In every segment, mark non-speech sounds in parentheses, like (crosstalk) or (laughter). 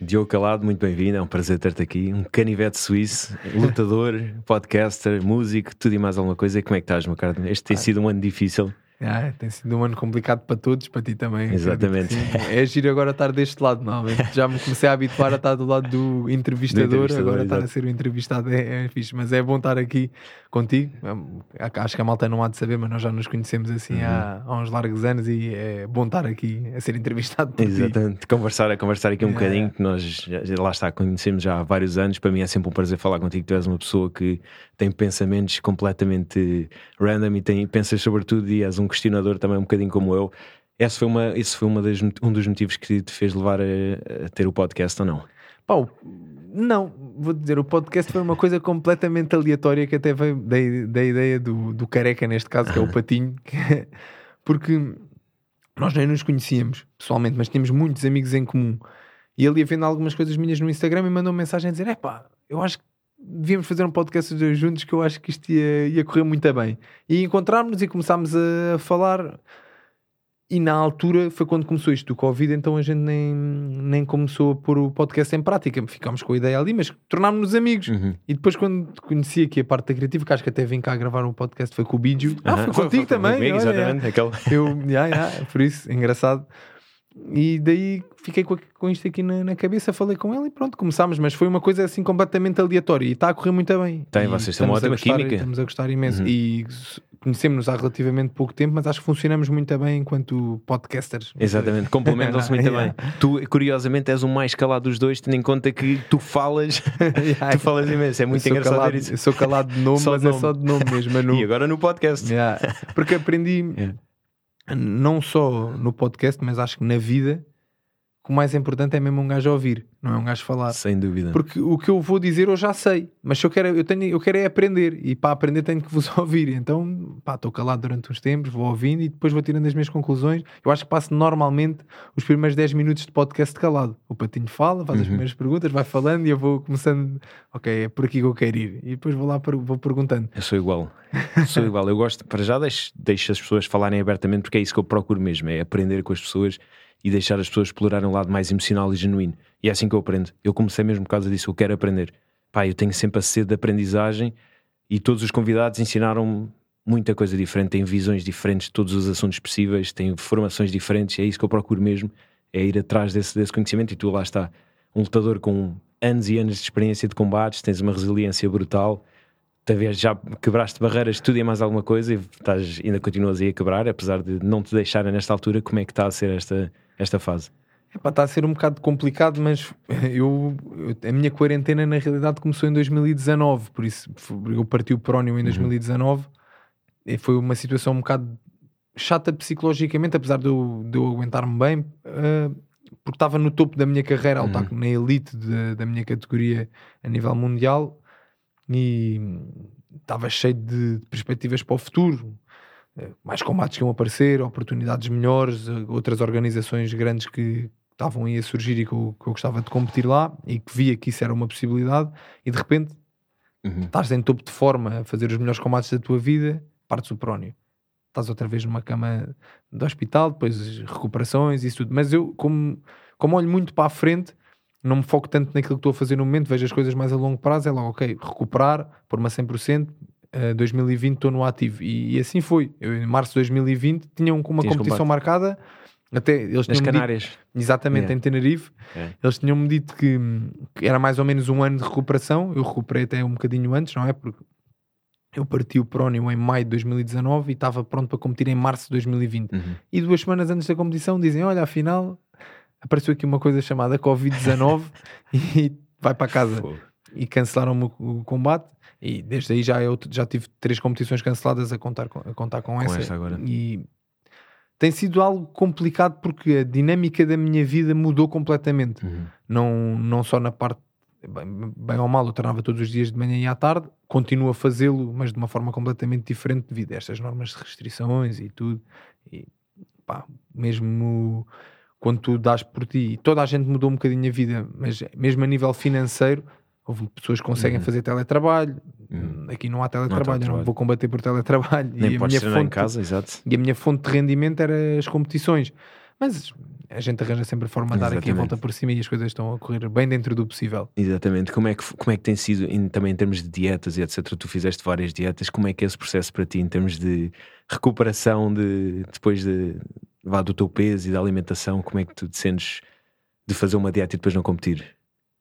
Diogo Calado, muito bem-vindo, é um prazer ter-te aqui. Um canivete suíço, lutador, (laughs) podcaster, músico, tudo e mais alguma coisa. E como é que estás, meu caro? Este tem sido um ano difícil. Ah, tem sido um ano complicado para todos, para ti também. Exatamente. É giro agora estar deste lado, normalmente. Já me comecei a habituar a estar do lado do entrevistador, do entrevistador agora estar a ser o entrevistado é, é fixe, mas é bom estar aqui contigo. Acho que a malta não há de saber, mas nós já nos conhecemos assim uhum. há, há, uns largos anos e é bom estar aqui a ser entrevistado por Exatamente, ti. conversar, a conversar aqui um é. bocadinho, que nós lá está, conhecemos já há vários anos. Para mim é sempre um prazer falar contigo. Tu és uma pessoa que tem pensamentos completamente random e tem, pensas sobre tudo e és um questionador também um bocadinho como eu. Esse foi, uma, esse foi uma das, um dos motivos que te fez levar a, a ter o podcast ou não? Pau, não, vou dizer, o podcast foi uma coisa completamente aleatória que até veio da, da ideia do, do careca, neste caso, que é o Patinho, (laughs) porque nós nem nos conhecíamos pessoalmente, mas tínhamos muitos amigos em comum. E ele ia vendo algumas coisas minhas no Instagram e mandou uma mensagem a dizer: é pá, eu acho que devíamos fazer um podcast os dois juntos que eu acho que isto ia, ia correr muito bem. E encontrámos e começámos a falar. E na altura foi quando começou isto do Covid, então a gente nem, nem começou a pôr o podcast em prática. Ficámos com a ideia ali, mas tornámos-nos amigos. Uhum. E depois, quando conheci aqui a parte da criativa, que acho que até vim cá gravar um podcast, foi com o Bídio. Ah, foi, foi contigo foi, também. Comigo, olha, exatamente. É. Aquele... Eu, yeah, yeah, por isso, engraçado. E daí fiquei com, com isto aqui na, na, cabeça, falei com ele e pronto, começámos. Mas foi uma coisa assim completamente aleatória e está a correr muito bem. Tem, e vocês têm uma ótima gostar, química. Estamos a gostar imenso. Uhum. E conhecemos-nos há relativamente pouco tempo, mas acho que funcionamos muito bem enquanto podcasters. Exatamente, complementam-se (laughs) muito yeah. bem. Tu, curiosamente, és o mais calado dos dois, tendo em conta que tu falas, (laughs) yeah. tu falas imenso. É muito engraçado calado, isso. Eu sou calado de nome, mas de nome. é só de nome mesmo. (laughs) No... e agora no podcast. Yeah. Porque aprendi não só no podcast, mas acho que na vida, o mais importante é mesmo um gajo ouvir, não é um gajo falar. Sem dúvida. Porque o que eu vou dizer eu já sei, mas se eu quero, eu, tenho, eu quero é aprender e para aprender tenho que vos (laughs) ouvir. Então, pá, estou calado durante uns tempos, vou ouvindo e depois vou tirando as minhas conclusões. Eu acho que passo normalmente os primeiros 10 minutos de podcast calado. O Patinho fala, faz uhum. as primeiras perguntas, vai falando e eu vou começando, ok, é por aqui que eu quero ir. E depois vou lá, vou perguntando. Eu sou igual, sou igual. Eu gosto, para já deixo, deixo as pessoas falarem abertamente porque é isso que eu procuro mesmo, é aprender com as pessoas e deixar as pessoas explorarem o lado mais emocional e genuíno. E é assim que eu aprendo. Eu comecei mesmo por causa disso, eu quero aprender. Pá, eu tenho sempre a sede de aprendizagem e todos os convidados ensinaram muita coisa diferente, têm visões diferentes de todos os assuntos possíveis, têm formações diferentes, é isso que eu procuro mesmo, é ir atrás desse, desse conhecimento e tu lá está, um lutador com anos e anos de experiência de combates, tens uma resiliência brutal, talvez já quebraste barreiras, tudo e mais alguma coisa e estás, ainda continuas aí a quebrar, apesar de não te deixarem nesta altura, como é que está a ser esta, esta fase? Epá, está a ser um bocado complicado, mas eu, a minha quarentena na realidade começou em 2019, por isso eu parti o prónio em 2019 uhum. e foi uma situação um bocado chata psicologicamente, apesar de eu, de eu aguentar-me bem, uh, porque estava no topo da minha carreira, uhum. estar na elite de, da minha categoria a nível mundial e estava cheio de perspectivas para o futuro mais combates que iam aparecer, oportunidades melhores, outras organizações grandes que estavam aí a surgir e que eu, que eu gostava de competir lá e que via que isso era uma possibilidade e de repente uhum. estás em topo de forma a fazer os melhores combates da tua vida, partes o prónio. Estás outra vez numa cama de hospital, depois recuperações e isso tudo. Mas eu, como, como olho muito para a frente, não me foco tanto naquilo que estou a fazer no momento, vejo as coisas mais a longo prazo, é logo, ok, recuperar, por uma 100%, 2020 estou no ativo. E, e, assim foi. Eu, em março de 2020 tinham uma Tinhas competição combate. marcada. Até eles Nas Canárias. Dito, exatamente, yeah. em Tenerife. Yeah. Eles tinham-me dito que, que, era mais ou menos um ano de recuperação. Eu recuperei até um bocadinho antes, não é? Porque eu parti o Prónio em maio de 2019 e estava pronto para competir em março de 2020. Uhum. E duas semanas antes da competição dizem: Olha, afinal apareceu aqui uma coisa chamada Covid-19 (laughs) e vai para casa. E cancelaram o combate. E desde aí já, eu já tive três competições canceladas a contar com, a contar com, com essa. essa agora. E tem sido algo complicado porque a dinâmica da minha vida mudou completamente. Uhum. Não, não só na parte, bem, bem, ou mal, eu treinava todos os dias de manhã e à tarde, continuo a fazê-lo, mas de uma forma completamente diferente devido a estas normas de restrições e tudo. E pá, mesmo quando tu dás por ti, toda a gente mudou um bocadinho a vida, mas mesmo a nível financeiro, houve pessoas que conseguem Uhum. fazer teletrabalho. Uhum. Aqui não há teletrabalho, não teletrabalho. vou combater por teletrabalho. Nem e a minha treinar em fonte casa, exato. e a minha fonte de rendimento era as competições. Mas a gente arranja sempre a forma de dar aqui a volta por cima e as coisas estão a correr bem dentro do possível. Exatamente. Como é que, como é que tem sido, em- também em termos de dietas e etc? Tu fizeste várias dietas, como é que é esse processo para ti em termos de recuperação de, depois de, vá, do teu peso e da alimentação? Como é que tu te sentes de fazer uma dieta e depois não competir?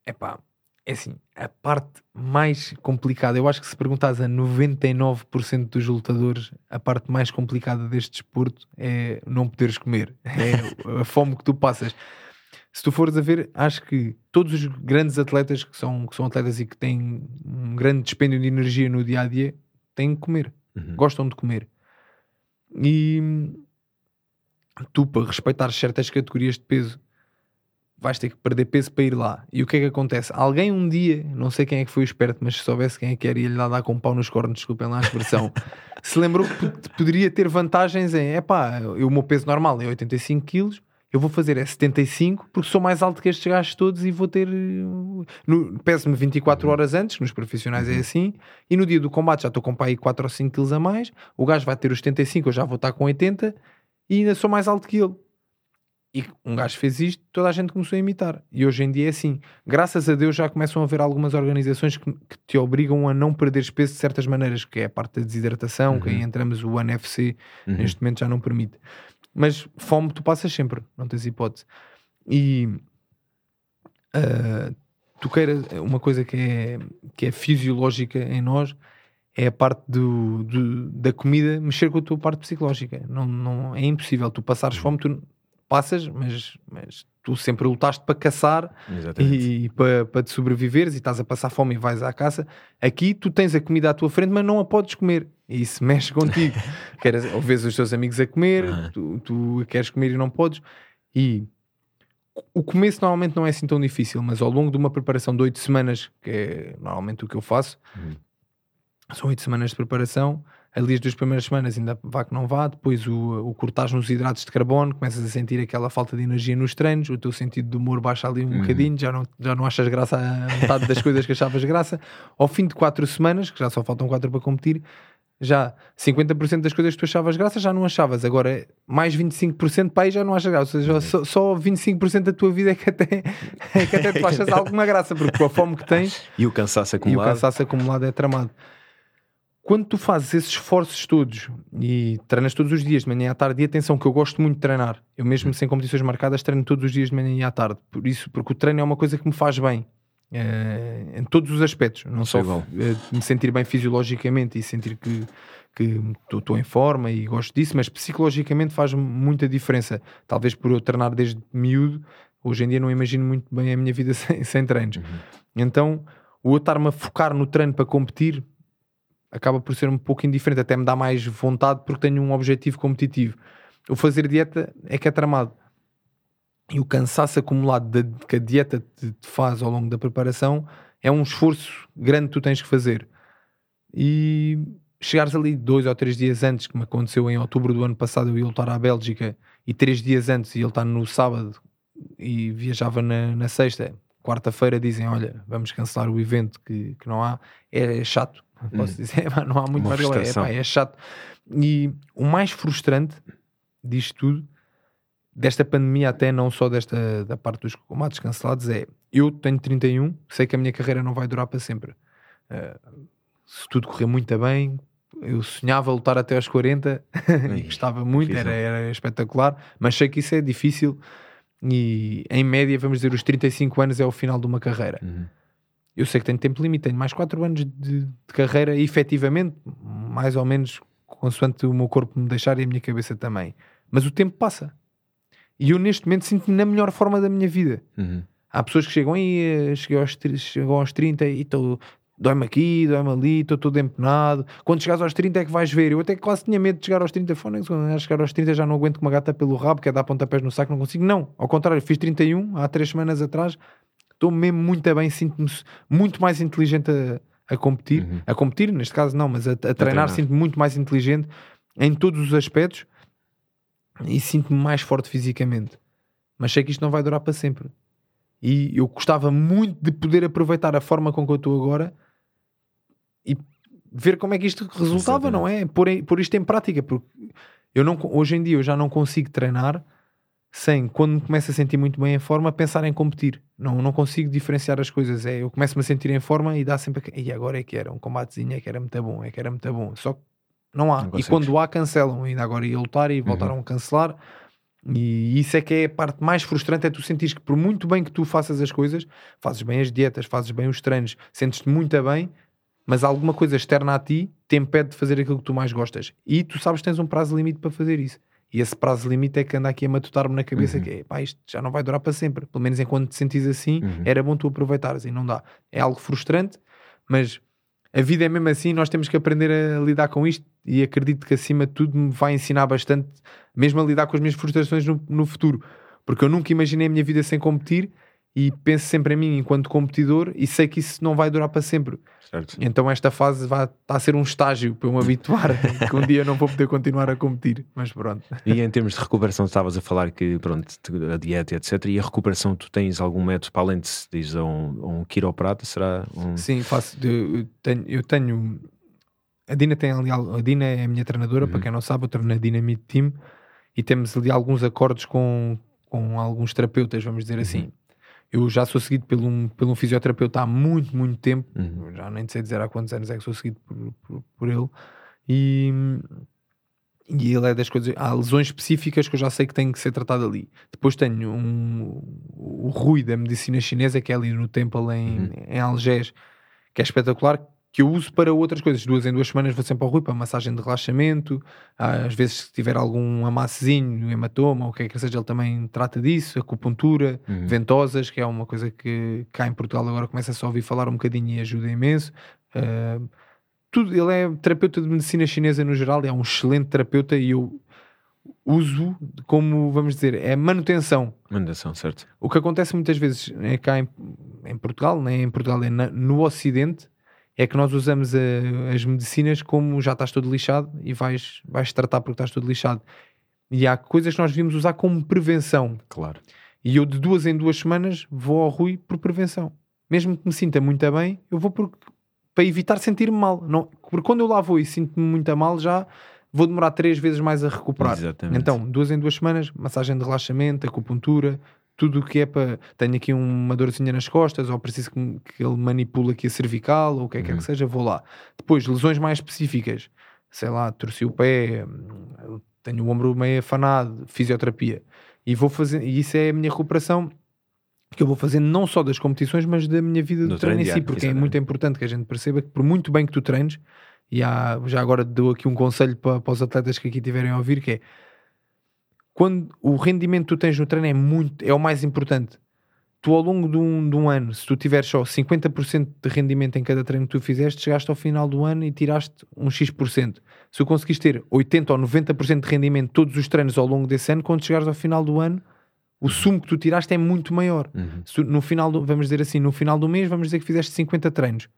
Epá, é assim, a parte mais complicada, eu acho que se perguntares a 99% dos lutadores, a parte mais complicada deste desporto é não poderes comer, é a fome que tu passas. Se tu fores a ver, acho que todos os grandes atletas que são, que são atletas e que têm um grande dispêndio de energia no dia a dia têm que comer, Uhum. gostam de comer. E tu, para respeitar certas categorias de peso, vais ter que perder peso para ir lá. E o que é que acontece? Alguém um dia, não sei quem é que foi o esperto, mas se soubesse quem é que era, ia-lhe lá dar com um pau nos cornos, desculpem lá a expressão, (laughs) se lembrou que pod- poderia ter vantagens em, epá, eu- o meu peso normal é 85 quilos, eu vou fazer é 75 porque sou mais alto que estes gajos todos e vou ter. Peso-me 24 horas antes, nos profissionais é assim, e no dia do combate já estou com pá, aí 4 ou 5 quilos a mais. O gajo vai ter os 75, eu já vou estar com 80 e ainda sou mais alto que ele. E um gajo fez isto, toda a gente começou a imitar. E hoje em dia é assim. Graças a Deus já começam a haver algumas organizações que, que te obrigam a não perderes peso de certas maneiras, que é a parte da desidratação, que aí entramos o NFC, Uhum. neste momento já não permite. Mas fome tu passas sempre, não tens hipótese. E ah, tu queiras, uma coisa que é, que é fisiológica em nós é a parte do, do- da comida mexer com a tua parte psicológica. Não, não, é impossível. Tu passares fome, tu passas, mas, mas tu sempre lutaste para caçar Exatamente. e para, para te sobreviveres e estás a passar fome e vais à caça. Aqui tu tens a comida à tua frente, mas não a podes comer. E isso mexe contigo. (laughs) Queres, ou vês os teus amigos a comer, Aham. tu, tu queres comer e não podes. E o começo normalmente não é assim tão difícil, mas ao longo de uma preparação de oito semanas, que é normalmente o que eu faço, Uhum. são oito semanas de preparação. Ali as duas primeiras semanas ainda vá que não vá, depois o, o nos hidratos de carbono, começas a sentir aquela falta de energia nos treinos, o teu sentido de humor baixa ali um Uhum. bocadinho, já não, já não achas graça a metade das coisas que achavas graça. Ao fim de quatro semanas, que já só faltam quatro para competir, já 50% das coisas que tu achavas graça já não achavas, agora mais 25% para aí já não achas graça, ou seja, só, só 25% da tua vida é que até, é que até tu (laughs) achas alguma graça, porque com a fome que tens E o cansaço e o acumulado. cansaço acumulado é tramado. Quando tu fazes esses esforços todos e treinas todos os dias, de manhã à tarde, e atenção que eu gosto muito de treinar, eu mesmo sem competições marcadas treino todos os dias de manhã e à tarde, por isso, porque o treino é uma coisa que me faz bem. eh, em todos os aspectos, não só Sou igual. eh, me sentir bem fisiologicamente e sentir que que estou em forma e gosto disso, mas psicologicamente faz muita diferença. Talvez por eu treinar desde miúdo, hoje em dia não imagino muito bem a minha vida (laughs) sem, sem treinos. Então, o eu estar-me a focar no treino para competir acaba por ser um pouco indiferente, até me dá mais vontade porque tenho um objetivo competitivo. O fazer dieta é que é tramado. E o cansaço acumulado da- que a dieta te, te faz ao longo da preparação é um esforço grande que tu tens que fazer. E chegares ali dois ou três dias antes, que me aconteceu em outubro do ano passado, eu ia lutar à Bélgica e três dias antes ia lutar no sábado e viajava na, na sexta, quarta-feira dizem: Olha, vamos cancelar o evento que, que não há, é, chato. Posso dizer, (laughs) "Epá, não há muito Uma mais galera, frustração. Epá, é chato. E o mais frustrante disto tudo, desta pandemia, até não só desta da parte dos combates cancelados, é eu tenho 31, sei que a minha carreira não vai durar para sempre. Uh, se tudo correr muito bem, eu sonhava lutar até aos 40 (laughs) e gostava muito, difícil. era, era espetacular, mas sei que isso é difícil e em média, vamos dizer, os 35 anos é o final de uma carreira. Uhum. Eu sei que tenho tempo limite, tenho mais 4 anos de, de carreira efetivamente, mais ou menos consoante o meu corpo me deixar e a minha cabeça também. Mas o tempo passa. E eu neste momento sinto-me na melhor forma da minha vida. Uhum. Há pessoas que chegam aí, cheguei aos, tri- chegam aos 30 e estou. Dói-me aqui, dói-me ali, estou todo empenado. Quando chegares aos 30 é que vais ver. Eu até quase tinha medo de chegar aos 30. Fónix, quando chegar aos 30 já não aguento com uma gata pelo rabo, quer dar pontapés no saco, não consigo. Não, ao contrário, fiz 31 há 3 semanas atrás. Estou mesmo muito bem, sinto-me muito mais inteligente a, a competir. Uhum. A competir, neste caso não, mas a, a treinar, treinar. sinto-me muito mais inteligente em todos os aspectos. e sinto-me mais forte fisicamente. Mas sei que isto não vai durar para sempre. E eu gostava muito de poder aproveitar a forma com que eu estou agora e ver como é que isto resultava, Exatamente. não é? Pôr, em- pôr isto em prática, porque eu não, hoje em dia eu já não consigo treinar sem, quando me começo a sentir muito bem em forma, pensar em competir. Não, não consigo diferenciar as coisas. É, eu começo-me a sentir em forma e dá sempre. a- E agora é que era um combatezinho, é que era muito bom, é que era muito bom. Só que não há. Não e quando há, cancelam. Ainda agora ia lutar e voltaram a cancelar. E isso é que é a parte mais frustrante: é tu sentires que, por muito bem que tu faças as coisas, fazes bem as dietas, fazes bem os treinos, sentes-te muito bem, mas alguma coisa externa a ti te impede de fazer aquilo que tu mais gostas. E tu sabes que tens um prazo limite para fazer isso. E esse prazo limite é que anda aqui a matutar-me na cabeça Uhum. que é, pá, isto já não vai durar para sempre. Pelo menos enquanto te sentes assim, Uhum. era bom tu aproveitares e não dá. É algo frustrante, mas a vida é mesmo assim, nós temos que aprender a lidar com isto e acredito que acima de tudo me vai ensinar bastante, mesmo a lidar com as minhas frustrações no, no futuro. Porque eu nunca imaginei a minha vida sem competir e penso sempre em mim enquanto competidor e sei que isso não vai durar para sempre. Certo. Então esta fase vai está a ser um estágio para eu me habituar (laughs) que um dia não vou poder continuar a competir. Mas pronto. E em termos de recuperação, estavas a falar que pronto, a dieta, etc. E a recuperação, tu tens algum método para além de se diz a um, um quiroprata? Será um. Sim, faço. Eu tenho, eu tenho- a Dina tem ali. al- A Dina é a minha treinadora, para quem não sabe, eu treino na Dynamite Team e temos ali alguns acordos com, com alguns terapeutas, vamos dizer assim. Eu já sou seguido por um, por um fisioterapeuta há muito, muito tempo. Uhum. Já nem sei dizer há quantos anos é que sou seguido por, por, por ele. E, e ele é das coisas. Há lesões específicas que eu já sei que têm que ser tratado ali. Depois tenho um, o Rui da medicina chinesa, que é ali no Temple em, Uhum. em Algés, que é espetacular. Que eu uso para outras coisas. Duas em duas semanas vou sempre ao Rui para massagem de relaxamento. Às vezes, se tiver algum amassezinho, hematoma, ou o que é que seja, ele também trata disso. Acupuntura, Uhum. ventosas, que é uma coisa que cá em Portugal agora começa -se a ouvir falar um bocadinho e ajuda imenso. Uh, tudo, ele é terapeuta de medicina chinesa no geral, é um excelente terapeuta e eu uso como, vamos dizer, é manutenção. Mandação, certo. O que acontece muitas vezes é cá em, em Portugal, nem em Portugal, é na- no Ocidente, é que nós usamos a- as medicinas como já estás todo lixado e vais, vais tratar porque estás todo lixado. E há coisas que nós devíamos usar como prevenção. Claro. E eu de duas em duas semanas vou ao Rui por prevenção. Mesmo que me sinta muito bem, eu vou por, para evitar sentir-me mal. Não, porque quando eu lá vou e sinto-me muito mal, já vou demorar três vezes mais a recuperar. Exatamente. Então, duas em duas semanas, massagem de relaxamento, acupuntura, tudo o que é para. Tenho aqui uma dorzinha nas costas, ou preciso que, que ele manipule aqui a cervical, ou o que é que, é Uhum. que seja, vou lá. Depois, lesões mais específicas, sei lá, torci o pé, tenho o ombro meio afanado, fisioterapia. E vou fazer, e isso é a minha recuperação que eu vou fazendo não só das competições, mas da minha vida Do de treino em treino si, porque é muito importante que a gente perceba que por muito bem que tu treines, e há, já agora dou aqui um conselho para, para os atletas que aqui estiverem a ouvir, que é quando o rendimento que tu tens no treino é muito, é o mais importante. Tu ao longo de um, de um ano, se tu tiveres só 50% de rendimento em cada treino que tu fizeste, chegaste ao final do ano e tiraste um X%. Se tu conseguiste ter 80 ou 90% de rendimento todos os treinos ao longo desse ano, quando chegares ao final do ano, o sumo que tu tiraste é muito maior. Uhum. No final do, vamos dizer assim, no final do mês, vamos dizer que fizeste 50 treinos.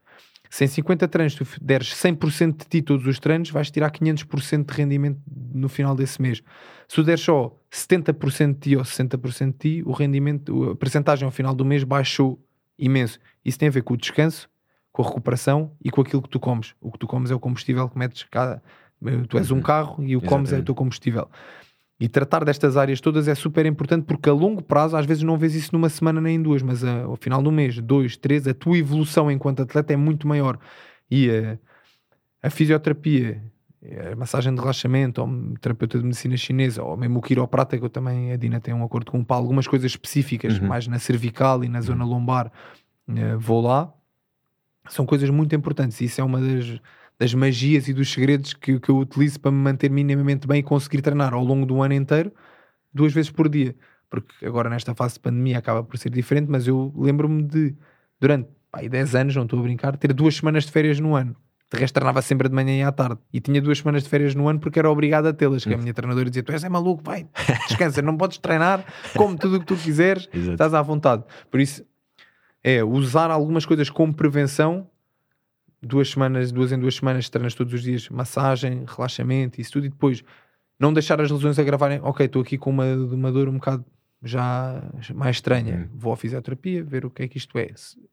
Se em 50 treinos tu deres 100% de ti todos os treinos, vais tirar 500% de rendimento no final desse mês. Se tu deres só 70% de ti ou 60% de ti, o rendimento, a percentagem ao final do mês baixou imenso. Isso tem a ver com o descanso, com a recuperação e com aquilo que tu comes. O que tu comes é o combustível que metes cada. Tu és um Uhum. carro e o que comes é o Exatamente. teu combustível. E tratar destas áreas todas é super importante porque a longo prazo, às vezes não vês isso numa semana nem em duas, mas a- ao final do mês, dois, três, a tua evolução enquanto atleta é muito maior. E a, a fisioterapia, a massagem de relaxamento, ou terapeuta de medicina chinesa, ou mesmo o quiroprata, que eu também, a Dina tem um acordo com para algumas coisas específicas, Uhum. mais na cervical e na zona lombar, eh, vou lá. São coisas muito importantes e isso é uma das, das magias e dos segredos que, que eu utilizo para me manter minimamente bem e conseguir treinar ao longo do ano inteiro, duas vezes por dia. Porque agora nesta fase de pandemia acaba por ser diferente, mas eu lembro-me de, durante pá, aí 10 anos, não estou a brincar, ter duas semanas de férias no ano. De resto, treinava sempre de manhã e à tarde. E tinha duas semanas de férias no ano porque era obrigado a tê-las. Que a minha treinadora dizia: Tu és é maluco, vai, (laughs) descansa, não podes treinar, come tudo o que tu quiseres, estás à vontade. Por isso, é usar algumas coisas como prevenção. Duas semanas, duas em duas semanas, treinas todos os dias massagem, relaxamento, isso tudo. E depois não deixar as lesões agravarem. Ok, estou aqui com uma, uma dor um bocado já mais estranha. Uhum. Vou à fisioterapia, ver o que é que isto é.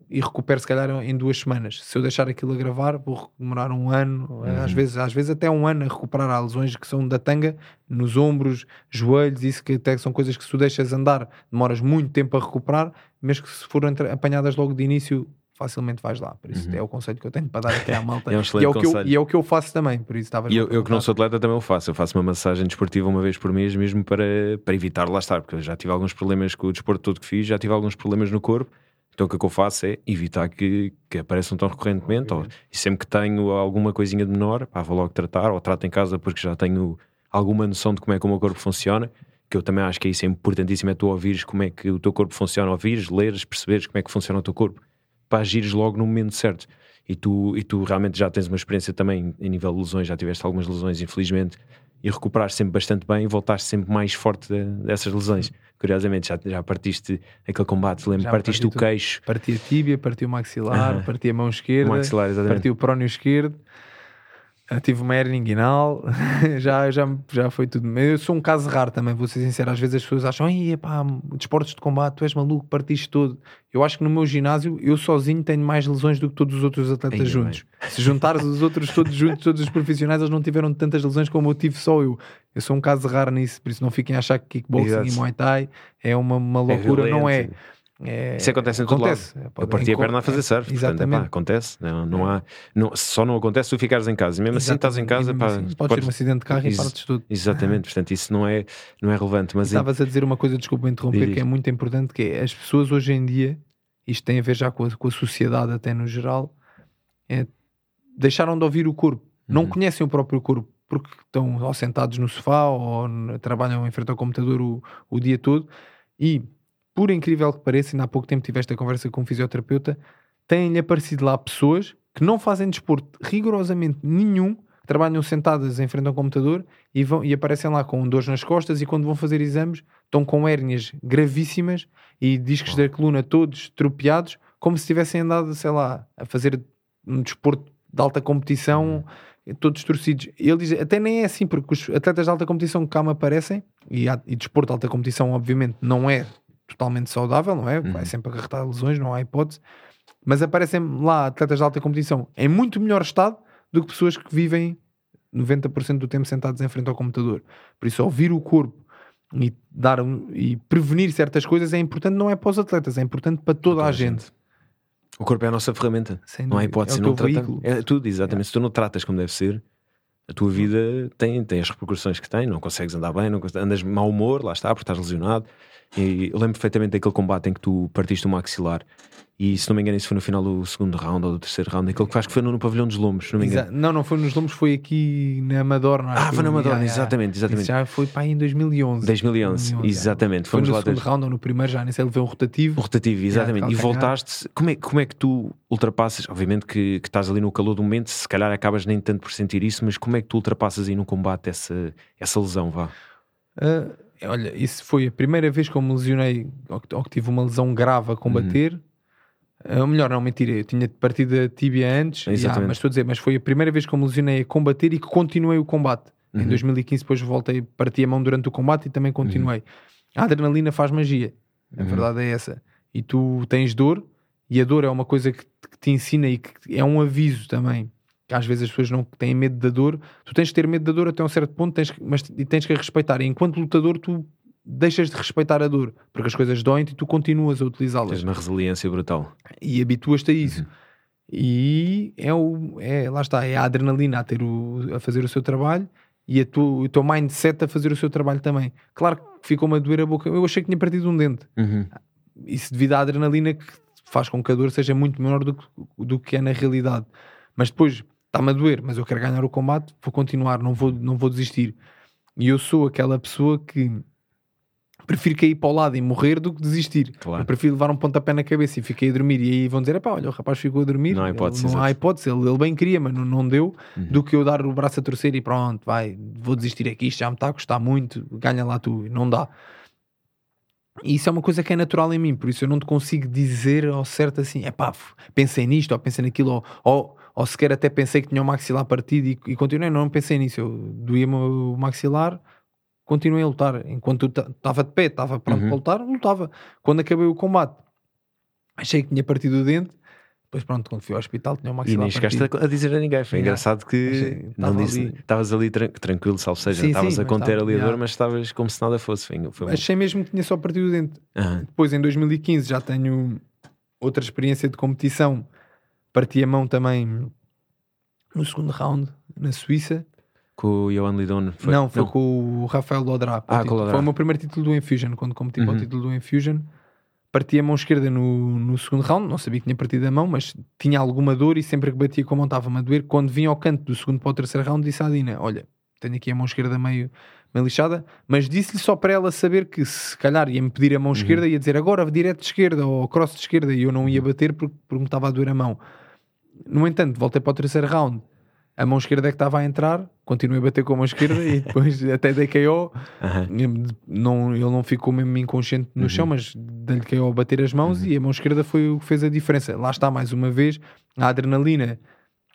E recupero se calhar em duas semanas. Se eu deixar aquilo a gravar, vou demorar um ano, às, vezes, às vezes até um ano a recuperar. Há lesões que são da tanga, nos ombros, joelhos, isso que até são coisas que se tu deixas andar, demoras muito tempo a recuperar, mesmo que se foram entre- apanhadas logo de início, facilmente vais lá. Por isso é o conselho que eu tenho para dar aqui à (laughs) malta. É um e, excelente é o que eu, conselho. e é o que eu faço também. Por isso estava E eu, eu que não sou atleta também o faço. Eu faço uma massagem desportiva uma vez por mês, mesmo para, para evitar lá estar, porque eu já tive alguns problemas com o desporto todo que fiz, já tive alguns problemas no corpo. Então o que, é que eu faço é evitar que, que apareçam tão recorrentemente. Ou, e sempre que tenho alguma coisinha de menor, pá, vou logo tratar, ou trato em casa porque já tenho alguma noção de como é que o meu corpo funciona. Que eu também acho que é isso é importantíssimo: é tu ouvires como é que o teu corpo funciona, ouvires, leres, perceberes como é que funciona o teu corpo, para agires logo no momento certo. E tu, e tu realmente já tens uma experiência também em nível de lesões, já tiveste algumas lesões, infelizmente, e recuperaste sempre bastante bem e voltaste sempre mais forte de- dessas lesões. Curiosamente, já, já partiste aquele combate, lembro, Já partiste parti o tudo. queixo, Parti a tíbia, parti o maxilar, Aham. parti a mão o esquerda, maxilar, exatamente. parti o prónio esquerdo, ah, tive uma hernia inguinal, (laughs) já, já, já foi tudo. Eu sou um caso raro também, vou ser sincero. Às vezes as pessoas acham, Ei, pá, desportos de combate, tu és maluco, partiste todo. Eu acho que no meu ginásio, eu sozinho tenho mais lesões do que todos os outros atletas Ainda juntos. Se juntares os outros todos juntos, todos os profissionais, eles não tiveram tantas lesões como eu tive só eu. Eu sou um caso raro nisso, por isso não fiquem a achar que kickboxing Exato. e muay thai é uma, uma loucura, não é. É- Isso acontece em todo acontece. lado. Eu parti a em- perna a fazer surf. portanto, Exatamente. epá, acontece. Não, não há, não, só não acontece se tu ficares em casa. Mesmo assim estás em Exatamente. casa, pá, assim, podes ter um acidente de carro e partes tudo. Exatamente, portanto, isso não é, não é relevante. Mas em- Estavas a dizer uma coisa, desculpa interromper, Diz. que é muito importante, que é as pessoas hoje em dia, isto tem a ver já com a, com a sociedade até no geral, é, deixaram de ouvir o corpo. Não Uhum. conhecem o próprio corpo, porque estão ou sentados no sofá ou trabalham em frente ao computador o, o dia todo e, por incrível que pareça, ainda há pouco tempo tive esta conversa com um fisioterapeuta, têm-lhe aparecido lá pessoas que não fazem desporto rigorosamente nenhum, trabalham sentadas em frente ao computador e, vão, e aparecem lá com dores nas costas e quando vão fazer exames estão com hérnias gravíssimas e discos da coluna todos tropeados, como se tivessem andado, sei lá, a fazer um desporto de alta competição, todos torcidos. Ele diz, até nem é assim, porque os atletas de alta competição que cá me aparecem, e, há- e desporto de alta competição, obviamente, não é totalmente saudável, não é? Vai sempre acarretar lesões, não há hipótese. Mas aparecem lá atletas de alta competição em muito melhor estado do que pessoas que vivem 90% do tempo sentados em frente ao computador. Por isso, ouvir o corpo e, dar e prevenir certas coisas é importante, não é para os atletas, é importante para toda a gente. O corpo é a nossa ferramenta. Sem não há hipótese. É não teu trata- veículo. É tudo, exatamente. Se tu não tratas como deve ser, a tua vida tem, tem as repercussões que tem. Não consegues andar bem, não consegues- andas de mau humor, lá está, porque estás lesionado. E eu lembro perfeitamente daquele combate em que tu partiste o maxilar. E se não me engano, isso foi no final do segundo round ou do terceiro round. Aquele que faz que foi no, no pavilhão dos Lombos, se não me engano. Exa- Não, não foi nos Lombos, foi aqui na Amadorna. acho Ah, que foi na yeah. exatamente, exatamente. Isso já foi para aí em 2011. 2011, yeah. exatamente. Foi Fomos no segundo ter- round ou no primeiro, já nem sei, ele veio um rotativo. O rotativo, exatamente. e voltaste. Como é, como é que tu ultrapassas? Obviamente que, que estás ali no calor do momento, se calhar acabas nem tanto por sentir isso, mas como é que tu ultrapassas aí no combate essa, essa lesão? Vá. Ah, olha, isso foi a primeira vez que eu me lesionei, ou que, ou que tive uma lesão grave a combater. Uhum. Ah, Ou melhor, não, mentira, eu tinha partido a tíbia antes, Exatamente. yeah, mas estou a dizer, mas foi a primeira vez que eu me lesionei a combater e que continuei o combate. Em Uhum. 2015, depois voltei, parti a mão durante o combate e também continuei. A adrenalina faz magia, a Uhum. verdade é essa. E tu tens dor, e a dor é uma coisa que, que te ensina e que é um aviso também. Que às vezes as pessoas não têm medo da dor, tu tens que ter medo da dor até um certo ponto, tens, mas e tens que a respeitar. E enquanto lutador, tu deixas de respeitar a dor, porque as coisas doem-te e tu continuas a utilizá-las Tens uma resiliência brutal. e habituas-te a isso. E é o é, lá está, é a adrenalina a, ter o, a fazer o seu trabalho e a tu, o teu mindset a fazer o seu trabalho também. Claro que ficou-me a doer a boca. Eu achei que tinha partido um dente. Uhum. Isso devido à adrenalina que faz com que a dor seja muito menor do que, do que é na realidade. Mas depois está-me a doer, mas eu quero ganhar o combate, vou continuar, não vou, não vou desistir. E eu sou aquela pessoa que prefiro cair para o lado e morrer do que desistir. Claro. Eu prefiro levar um pontapé na cabeça e fiquei a dormir. E aí vão dizer: pá, olha, o rapaz ficou a dormir. Não há hipótese, Ele- não há hipótese. Ele, ele bem queria, mas não, não deu. Uhum. Do que eu dar o braço a torcer e pronto, vai, vou desistir aqui. Isto já me está a custar muito. Ganha lá tu. Não dá. E isso é uma coisa que é natural em mim, por isso eu não te consigo dizer ao certo assim, é pá, pensei nisto, ou pensei naquilo, ou, ou, ou sequer até pensei que tinha o maxilar partido e, e continuei, não, pensei nisso. Eu doía-me o maxilar, continuei a lutar. Enquanto estava de pé, estava pronto Uhum. para lutar, lutava. Quando acabei o combate, achei que tinha partido o dente. Depois, pronto, quando fui ao hospital, tinha E maxilar nem chegaste partido. a dizer a ninguém. Foi Yeah. engraçado que ali. estavas ali tran- tranquilo, salvo seja, estavas a conter ali a dor, mas estavas como se nada fosse. Foi, foi Achei mesmo que tinha só partido o dente. Aham. Depois, em 2015, já tenho outra experiência de competição. Parti a mão também no segundo round, na Suíça. Com o Johan Lidon. Foi? não, foi com o Rafael Lodrá. Ah, O Lodrá. Foi o meu primeiro título do Infusion, quando competi para Uhum. o título do Infusion. Parti a mão esquerda no, no segundo round, não sabia que tinha partido a mão, mas tinha alguma dor e sempre que batia com a mão estava-me a doer. Quando vim ao canto do segundo para o terceiro round, disse à Dina: Olha, tenho aqui a mão esquerda meio, meio lixada, mas disse-lhe só para ela saber que se calhar ia-me pedir a mão Uhum. esquerda e ia dizer agora direto de esquerda ou cross de esquerda e eu não ia bater porque, porque me estava a doer a mão. No entanto, voltei para o terceiro round. A mão esquerda é que estava a entrar, continuei a bater com a mão esquerda e (laughs) depois até dei KO. Aham. Não, ele não ficou mesmo inconsciente no Uhum. chão, mas dei-lhe KO a bater as mãos e a mão esquerda foi o que fez a diferença. Lá está, mais uma vez, a adrenalina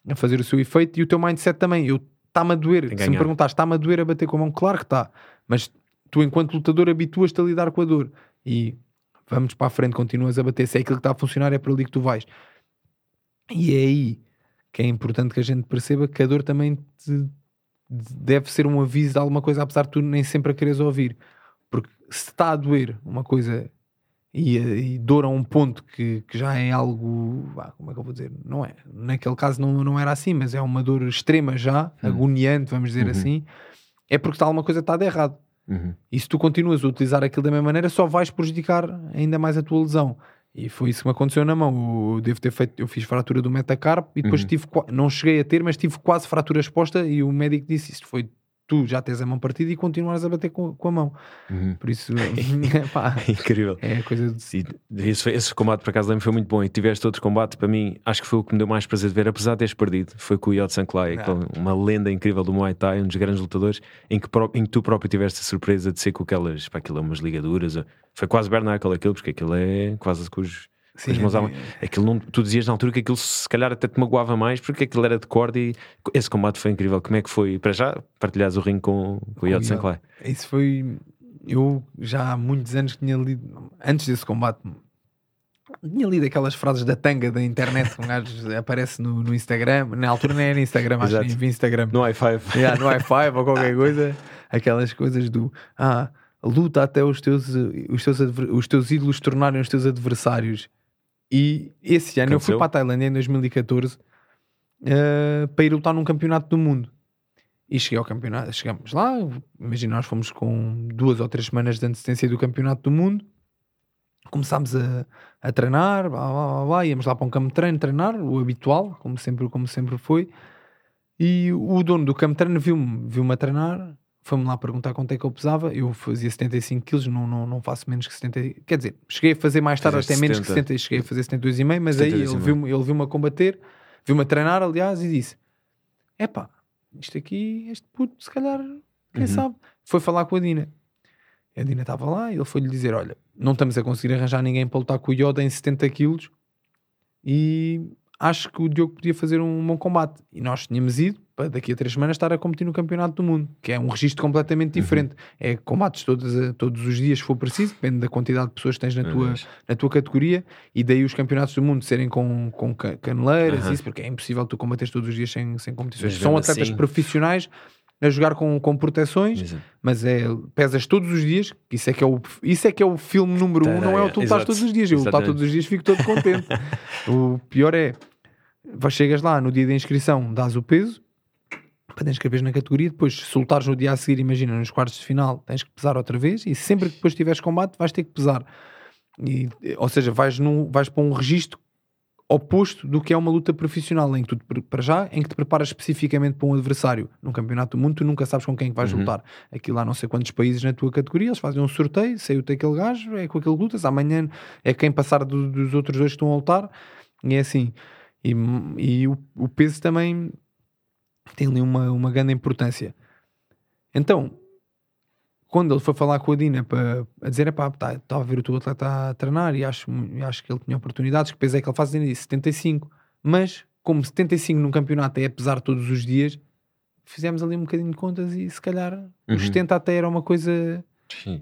a fazer o seu efeito e o teu mindset também. Eu está-me a doer. Se me perguntaste, está-me a doer a bater com a mão? Claro que está, mas tu, enquanto lutador, habituas-te a lidar com a dor e vamos para a frente, continuas a bater. Se é aquilo que está a funcionar, é para ali que tu vais. E é aí que é importante que a gente perceba que a dor também te- deve ser um aviso de alguma coisa, apesar de tu nem sempre a quereres ouvir. Porque se está a doer uma coisa e, e dor a um ponto que, que já é algo, vá, como é que eu vou dizer? Não é. Naquele caso não, não era assim, mas é uma dor extrema já, agoniante, vamos dizer Uhum. assim, é porque está alguma coisa está de errado. Uhum. E se tu continuas a utilizar aquilo da mesma maneira, só vais prejudicar ainda mais a tua lesão. E foi isso que me aconteceu na mão. Eu devo ter feito, eu fiz fratura do metacarpo e depois Uhum. tive, não cheguei a ter, mas tive quase fratura exposta. E o médico disse: Isto foi tu já tens a mão partida e continuares a bater com, com a mão. Uhum. Por isso, (laughs) pá, Incrível. é coisa de. E esse, esse combate, por acaso, lembro foi muito bom. E tiveste outro combate, para mim, acho que foi o que me deu mais prazer de ver, apesar de teres perdido. Foi com o Yod Sanklai, aquele- uma lenda incrível do Muay Thai, um dos grandes lutadores, em que, em que tu próprio tiveste a surpresa de ser com aquelas, pá, aquilo é umas ligaduras. Foi quase Bernacle aquilo, porque aquilo é quase com os. Sim, as mãos à mão. Aquilo não, tu dizias na altura que aquilo se calhar até te magoava mais porque aquilo era de corda e esse combate foi incrível. Como é que foi? Para já, partilhares o ringue com, com o Yod. Sanklai. Isso foi. Eu já há muitos anos que tinha lido, antes desse combate, tinha lido aquelas frases da tanga da internet que um gajo (laughs) aparece no, no Instagram. Na altura nem era Instagram, acho que Instagram. No high five. (laughs) Yeah, no i5 ou qualquer coisa, aquelas coisas do ah, luta até os teus, os teus, os teus ídolos se tornarem os teus adversários. E esse ano eu fui para a Tailândia em 2014 eh, para ir lutar num campeonato do mundo. E cheguei ao campeonato, chegamos lá, imagina, nós fomos com duas ou três semanas de antecedência do campeonato do mundo, começámos a, a treinar, blá, blá, blá, blá, íamos lá para um campo de treino treinar, o habitual, como sempre, como sempre foi, e o dono do campo de treino viu-me viu a treinar, foi-me lá perguntar quanto é que eu pesava, eu fazia 75 quilos, não, não, não faço menos que 70, quer dizer, cheguei a fazer mais tarde até menos que 70. 70, cheguei a fazer 72,5, mas aí 72,5. ele viu-me ele viu a combater, viu-me a treinar, aliás, e disse, epá, isto aqui, este puto, se calhar, quem Uhum. sabe, foi falar com a Dina. A Dina estava lá e ele foi-lhe dizer: Olha, não estamos a conseguir arranjar ninguém para lutar com o Yoda em 70 quilos e acho que o Diogo podia fazer um bom combate. E nós tínhamos ido para daqui a três semanas estar a competir no Campeonato do Mundo, que é um registro completamente diferente. É combates todos, a- todos os dias, se for preciso, depende da quantidade de pessoas que tens na tua, na tua categoria, e daí os campeonatos do mundo serem com, com ca- caneleiras, Aham. isso, porque é impossível tu combateres todos os dias sem, sem competições. Mas São atletas assim- profissionais a jogar com, com proteções, Exato. mas é pesas todos os dias, isso é que é o, isso é, que é o filme número um, não é o tu lutar todos os dias. Eu lutar todos os dias fico todo contente. (laughs) o pior é, vais, chegas lá no dia da inscrição, dás o peso para te inscreveres na categoria, depois se lutares no dia a seguir, imagina, nos quartos de final, tens que pesar outra vez e sempre que depois tiveres combate vais ter que pesar. E, ou seja, vais, num, vais para um registro oposto do que é uma luta profissional, em que tu, para já, em que te preparas especificamente para um adversário. Num campeonato do mundo, tu nunca sabes com quem é que vais Uhum. lutar. Aquilo há não sei quantos países na tua categoria, eles fazem um sorteio, saiu-te aquele gajo, é com aquele que lutas, amanhã é quem passar do- dos outros dois que estão a lutar, e é assim. E, e o, o peso também tem ali uma, uma grande importância. Então, quando ele foi falar com a Dina para a dizer, epá, tá, estava a ver o teu atleta a treinar e acho, acho que ele tinha oportunidades, que peso é que ele faz? Ele disse 75, mas como 75 num campeonato é pesar todos os dias, fizemos ali um bocadinho de contas e se calhar Uhum. os 70 até era uma coisa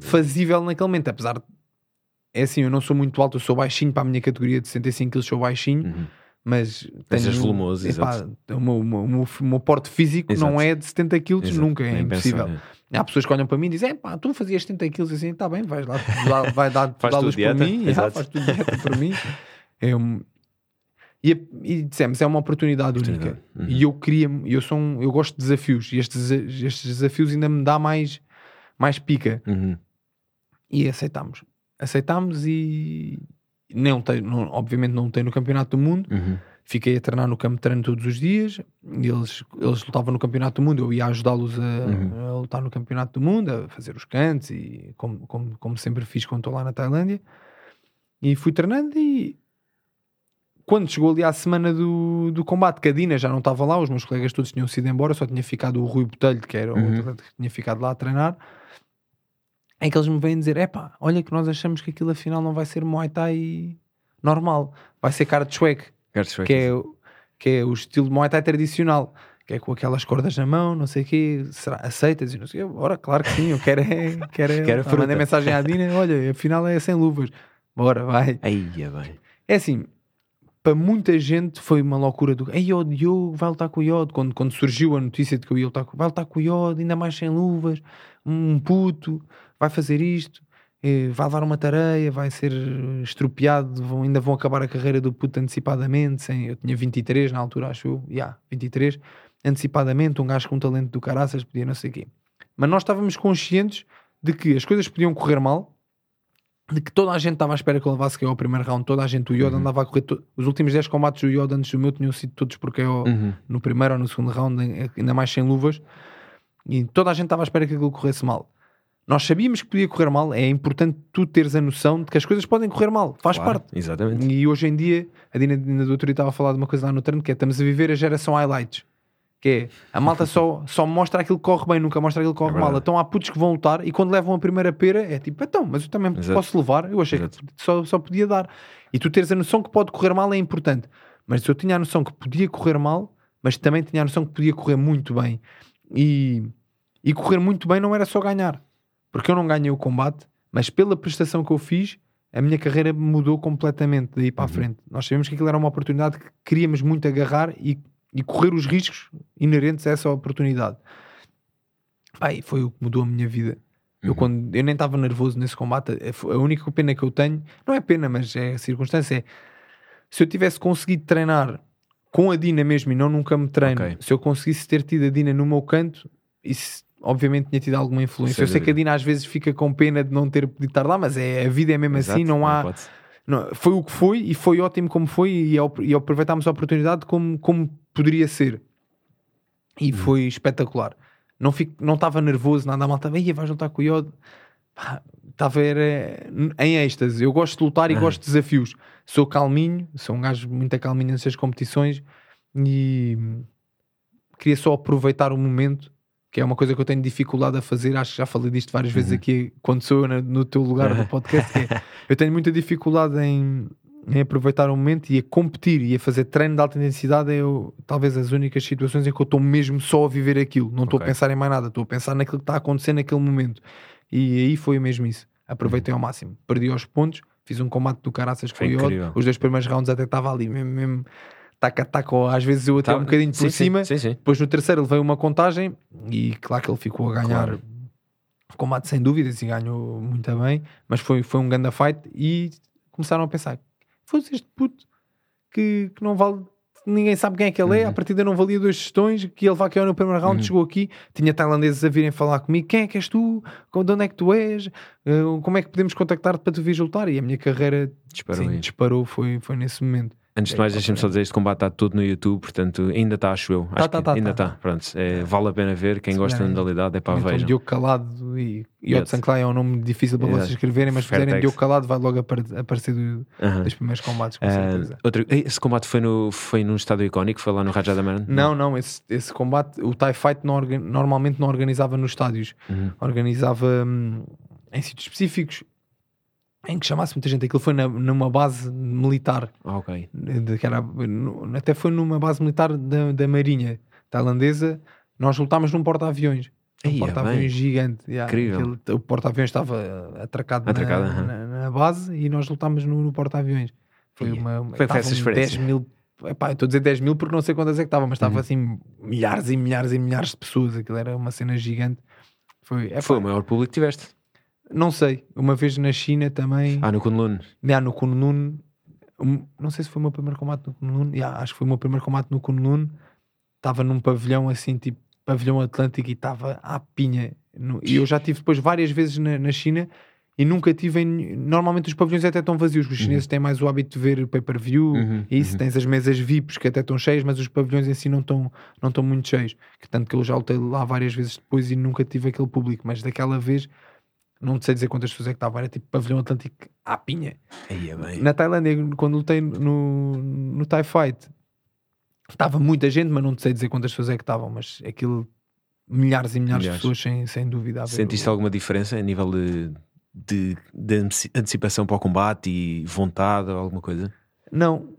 fazível naquele momento, apesar de é assim, eu não sou muito alto, eu sou baixinho para a minha categoria de 65 kg, sou baixinho, Uhum. Mas Mas tenho, és volumoso, epá, exato. o, meu, o meu- o meu- porte físico não Exato. é de 70 kg, Exato. nunca, é Nem impossível. é. Há pessoas que olham para mim e dizem: pá, tu fazias 70 quilos assim, está bem, vais lá, lá- vai dar, (laughs) Faz dar luz dieta, mim, (laughs) já, faz tu dieta por mim. É um- e, e dissemos, é uma oportunidade única. Oportunidade. Uhum. E eu queria, eu sou um- eu gosto de desafios, e estes, estes desafios ainda me dá mais, mais pica. Uhum. E aceitámos. Aceitámos e não tem, não- obviamente não tem no Campeonato do Mundo. Uhum. Fiquei a treinar no campo de treino todos os dias. Eles, eles lutavam no Campeonato do Mundo, eu ia ajudá-los a, Uhum. a lutar no Campeonato do Mundo, a fazer os cantos e como, como, como sempre fiz quando estou lá na Tailândia. E fui treinando e quando chegou ali à semana do, do combate, que a Dina já não estava lá, os meus colegas todos tinham sido embora, só tinha ficado o Rui Botelho, que era o Uhum. que tinha ficado lá a treinar. É que eles me vêm dizer: epá, olha que nós achamos que aquilo afinal não vai ser Muay Thai normal, vai ser saber que é, o- que é o estilo de Muay Thai tradicional, que é com aquelas cordas na mão, não sei o quê, será, aceitas? E não sei, o quê. ora, claro que sim, eu quero é, (laughs) quero é, Quero mandei mensagem à Dina, olha, afinal é sem luvas, bora, vai. Aí, é bem. É assim, para muita gente foi uma loucura do, ei, o Diogo vai lutar com o Iod, quando, quando surgiu a notícia de que eu ia lutar com, vai lutar com o Iod, ainda mais sem luvas, um puto, vai fazer isto, eh, vai levar uma tareia, vai ser eh, estropiado, vão- ainda vão acabar a carreira do puto antecipadamente, sem, eu tinha 23 na altura, acho eu, yeah, 23, antecipadamente, um gajo com um talento do caraças, podia não sei o quê. Mas nós estávamos conscientes de que as coisas podiam correr mal, de que toda a gente estava à espera que eu levasse KO ao primeiro round, toda a gente, o Yoda Uhum. andava a correr, to- os últimos 10 combates do Yoda antes do meu tinham sido todos por KO Uhum. no primeiro ou no segundo round, ainda mais sem luvas, e toda a gente estava à espera que aquilo corresse mal. Nós sabíamos que podia correr mal, é importante tu teres a noção de que as coisas podem correr mal, faz Claro, parte. Exatamente. E hoje em dia, a Dina, Dina do Outro estava a falar de uma coisa lá no treino, que é estamos a viver a geração highlights. Que é, a malta só, só mostra aquilo que corre bem, nunca mostra aquilo que corre É mal. Então há putos que vão lutar e quando levam a primeira pera é tipo, então, mas eu também Exato. posso levar. Eu achei Exato. que só, só podia dar. E tu teres a noção que pode correr mal é importante. Mas eu tinha a noção que podia correr mal, mas também tinha a noção que podia correr muito bem. E, e correr muito bem não era só ganhar. Porque eu não ganhei o combate, mas pela prestação que eu fiz, a minha carreira mudou completamente daí para a Uhum. frente. Nós sabemos que aquilo era uma oportunidade que queríamos muito agarrar e, e correr os riscos inerentes a essa oportunidade. E foi o que mudou a minha vida. Eu, Uhum. quando, eu nem estava nervoso nesse combate. É, A única pena que eu tenho, não é pena, mas é a circunstância, é se eu tivesse conseguido treinar com a Dina mesmo e não num campo de treino, Ok. se eu conseguisse ter tido a Dina no meu canto, isso obviamente tinha tido alguma influência. Sem eu sei que a. Dina às vezes fica com pena de não ter podido estar lá, mas é, a vida é mesmo assim, Exato, não há. não- foi o que foi e foi ótimo como foi e, e aproveitámos a oportunidade como, como poderia ser. E Uhum. foi espetacular. Não fico, não estava nervoso, nada mal, estava, ia, vais lutar com o Iod. Estava em êxtase. Eu gosto de lutar e Aham. gosto de desafios. Sou calminho, sou um gajo muito calminho nessas competições e queria só aproveitar o momento, que é uma coisa que eu tenho dificuldade a fazer. Acho que já falei disto várias vezes Uhum. aqui quando sou eu no teu lugar do (laughs) podcast. que é, eu tenho muita dificuldade em, em aproveitar o momento e a competir e a fazer treino de alta intensidade. É eu, talvez as únicas situações em que eu estou mesmo só a viver aquilo. Não estou a Ok. pensar em mais nada, estou a pensar naquilo que está a acontecer naquele momento. E aí foi mesmo isso. Aproveitei ao máximo. Perdi aos pontos, fiz um combate do caraças com Foi. Os dois primeiros rounds até estava ali, mesmo, mesmo taca, taca, ou às vezes eu até Tá- um bocadinho sim, por cima. Sim, sim. Depois no terceiro levei uma contagem e claro que ele ficou a ganhar Claro. combate sem dúvidas e ganhou muito bem, mas foi, foi um grande fight e começaram a pensar: foi este puto que, que não vale. Ninguém sabe quem é que ele é, Uhum. a partida não valia dois gestões, que ele vai cair no primeiro round, Uhum. chegou aqui, tinha tailandeses a virem falar comigo, quem é que és tu? De onde é que tu és? Uh, Como é que podemos contactar-te para tu vires lutar? E a minha carreira Disparou sim, disparou, foi, foi nesse momento. Antes de mais, deixem-me só dizer: este combate está tudo no YouTube, portanto, ainda está, acho eu. Acho tá, que tá, ainda tá. está. Pronto, é, vale a pena ver. Quem Se gosta da é- modalidade é para Então, vejam. Diogo Calado e Yod. Sanclay é um nome difícil para Exato. vocês escreverem, mas se fizerem Diogo Calado vai logo apar- aparecer do- Aham. dos primeiros combates, com certeza. outro, Ei, esse combate foi, no, foi num estádio icónico? Foi lá no Rajadaman? Não, não, esse, esse combate, o TIE Fight não normalmente não organizava nos estádios, Uhum. organizava hum, em sítios específicos em que chamasse muita gente. Aquilo foi na- numa base militar, Ah, ok. de- que era, até foi numa base militar da, da Marinha tailandesa, Nós lutámos num porta-aviões. Um porta-aviões gigante. yeah. Incrível. Aquele- o porta-aviões estava atracado, na- Atracado, aham. na, na base e nós lutámos no, no porta-aviões. Foi uma. Que foi essa experiência? 10 mil. Epá, eu estou a dizer 10 mil porque não sei quantas é que estava, mas estava Uhum. assim milhares e milhares e milhares de pessoas. Aquilo era uma cena gigante. Foi, epá, Foi o maior público que tiveste. Não sei. Uma vez na China também. Ah, no Kunlun. No Kunlun, não sei se foi o meu primeiro combate no Kunlun, yeah, acho que foi o meu primeiro combate no Kunlun. Estava num pavilhão assim, tipo pavilhão Atlântico, e estava à pinha. No- e eu já tive depois várias vezes na, na China e nunca tive. Em, normalmente os pavilhões até estão vazios. Os chineses têm mais o hábito de ver pay-per-view. Uhum, E isso, uhum. tens as mesas VIPs que até estão cheias, mas os pavilhões em si não estão, não estão muito cheios. Tanto que eu já lutei lá várias vezes depois e nunca tive aquele público. Mas daquela vez, não te sei dizer quantas pessoas é que estavam, era tipo pavilhão Atlântico à pinha. Aí é bem. Na Tailândia, quando lutei no, no Thai Fight, estava muita gente, mas não te sei dizer quantas pessoas é que estavam, mas aquilo, milhares e milhares, Milhares. de pessoas, sem, sem dúvida. Sentiste alguma diferença a nível de, de, de anteci- antecipação para o combate e vontade ou alguma coisa? Não,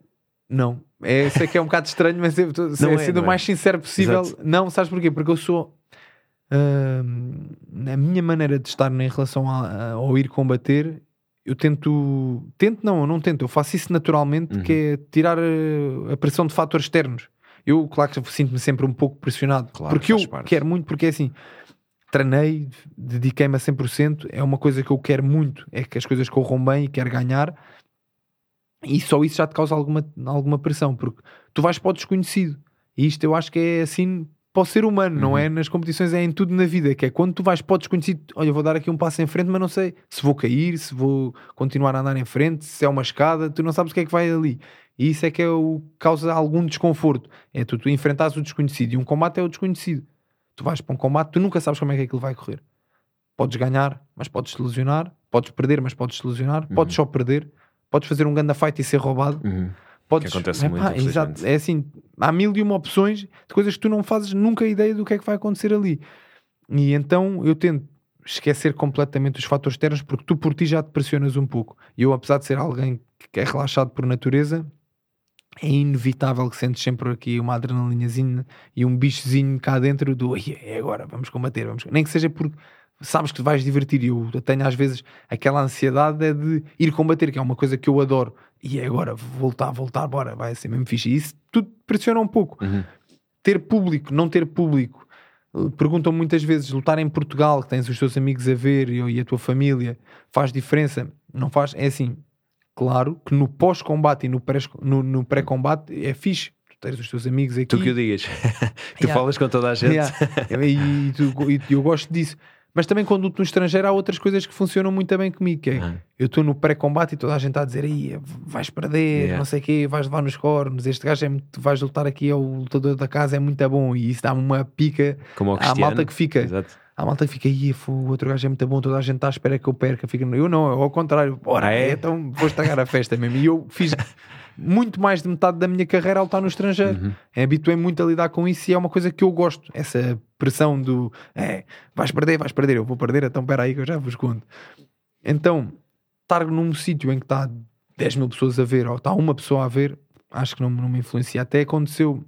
não. É, sei que é um bocado estranho, mas eu estou Não é, sendo não o é? mais sincero possível. Exato. Não, sabes porquê? Porque eu sou. Hum, na minha maneira de estar em relação a, a- ao ir combater, eu tento. Tento, não, eu não tento. Eu faço isso naturalmente, Uhum. que é tirar eh, a pressão de fatores externos. Eu, claro que sinto-me sempre um pouco pressionado. Claro, porque eu parte. quero muito, porque é assim. Treinei, dediquei-me a 100%. É uma coisa que eu quero muito. É que as coisas corram bem e quero ganhar. E só isso já te causa alguma, alguma pressão, porque tu vais para o desconhecido. E isto eu acho que é assim para o ser humano, não Uhum. é nas competições, é em tudo na vida. Que é quando tu vais para o desconhecido, olha, vou dar aqui um passo em frente, mas não sei se vou cair, se vou continuar a andar em frente, se é uma escada, tu não sabes o que é que vai ali. E isso é que é o causa algum desconforto. É tu, tu enfrentares o desconhecido. E um combate é o desconhecido. Tu vais para um combate, tu nunca sabes como é que aquilo vai correr. Podes ganhar, mas podes te lesionar. Podes perder, mas podes te lesionar. Podes só perder. Podes fazer um ganda fight e ser roubado. Uhum. Podes, Que acontece muito, Epá, exato, é assim, há mil e uma opções de coisas que tu não fazes nunca ideia do que é que vai acontecer ali. E então eu tento esquecer completamente os fatores externos porque tu por ti já te pressionas um pouco. E eu, apesar de ser alguém que é relaxado por natureza, é inevitável que sentes sempre aqui uma adrenalinazinha e um bichozinho cá dentro do "Ai, é agora, vamos combater, vamos. Nem que seja porque sabes que te vais divertir. E eu tenho às vezes aquela ansiedade é de ir combater, que é uma coisa que eu adoro. E é agora, voltar, voltar, bora, vai ser mesmo fixe. E isso tudo pressiona um pouco. Uhum. Ter público, não ter público. Perguntam muitas vezes, lutar em Portugal, que tens os teus amigos a ver e, e a tua família, faz diferença? Não faz? É assim, claro que no pós-combate e no pré- no, no pré-combate é fixe. Tu tens os teus amigos aqui. Tu que o digas. (laughs) tu Yeah. falas com toda a gente. Yeah. E tu- e eu gosto disso. Mas também quando luto no estrangeiro há outras coisas que funcionam muito bem comigo. Que é, Ah. eu estou no pré-combate e toda a gente está a dizer aí vais perder, Yeah. não sei o quê, vais levar nos cornos, este gajo é muito, vais lutar aqui, é o lutador da casa, é muito bom. E isso dá-me uma pica Como à malta que fica. Exato. Há malta que fica aí, "Fu, o outro gajo é muito bom, toda a gente está à espera que eu perca. Fica, eu não, eu ao contrário, bora, Ah, é? então vou estragar a festa mesmo. E eu fiz (laughs) muito mais de metade da minha carreira a lutar no estrangeiro. Uhum. Habituei-me muito a lidar com isso e é uma coisa que eu gosto. Essa pressão do é, vais perder, vais perder, eu vou perder, então espera aí que eu já vos conto. Então, estar num sítio em que está 10 mil pessoas a ver ou está uma pessoa a ver, acho que não, não me influencia. Até aconteceu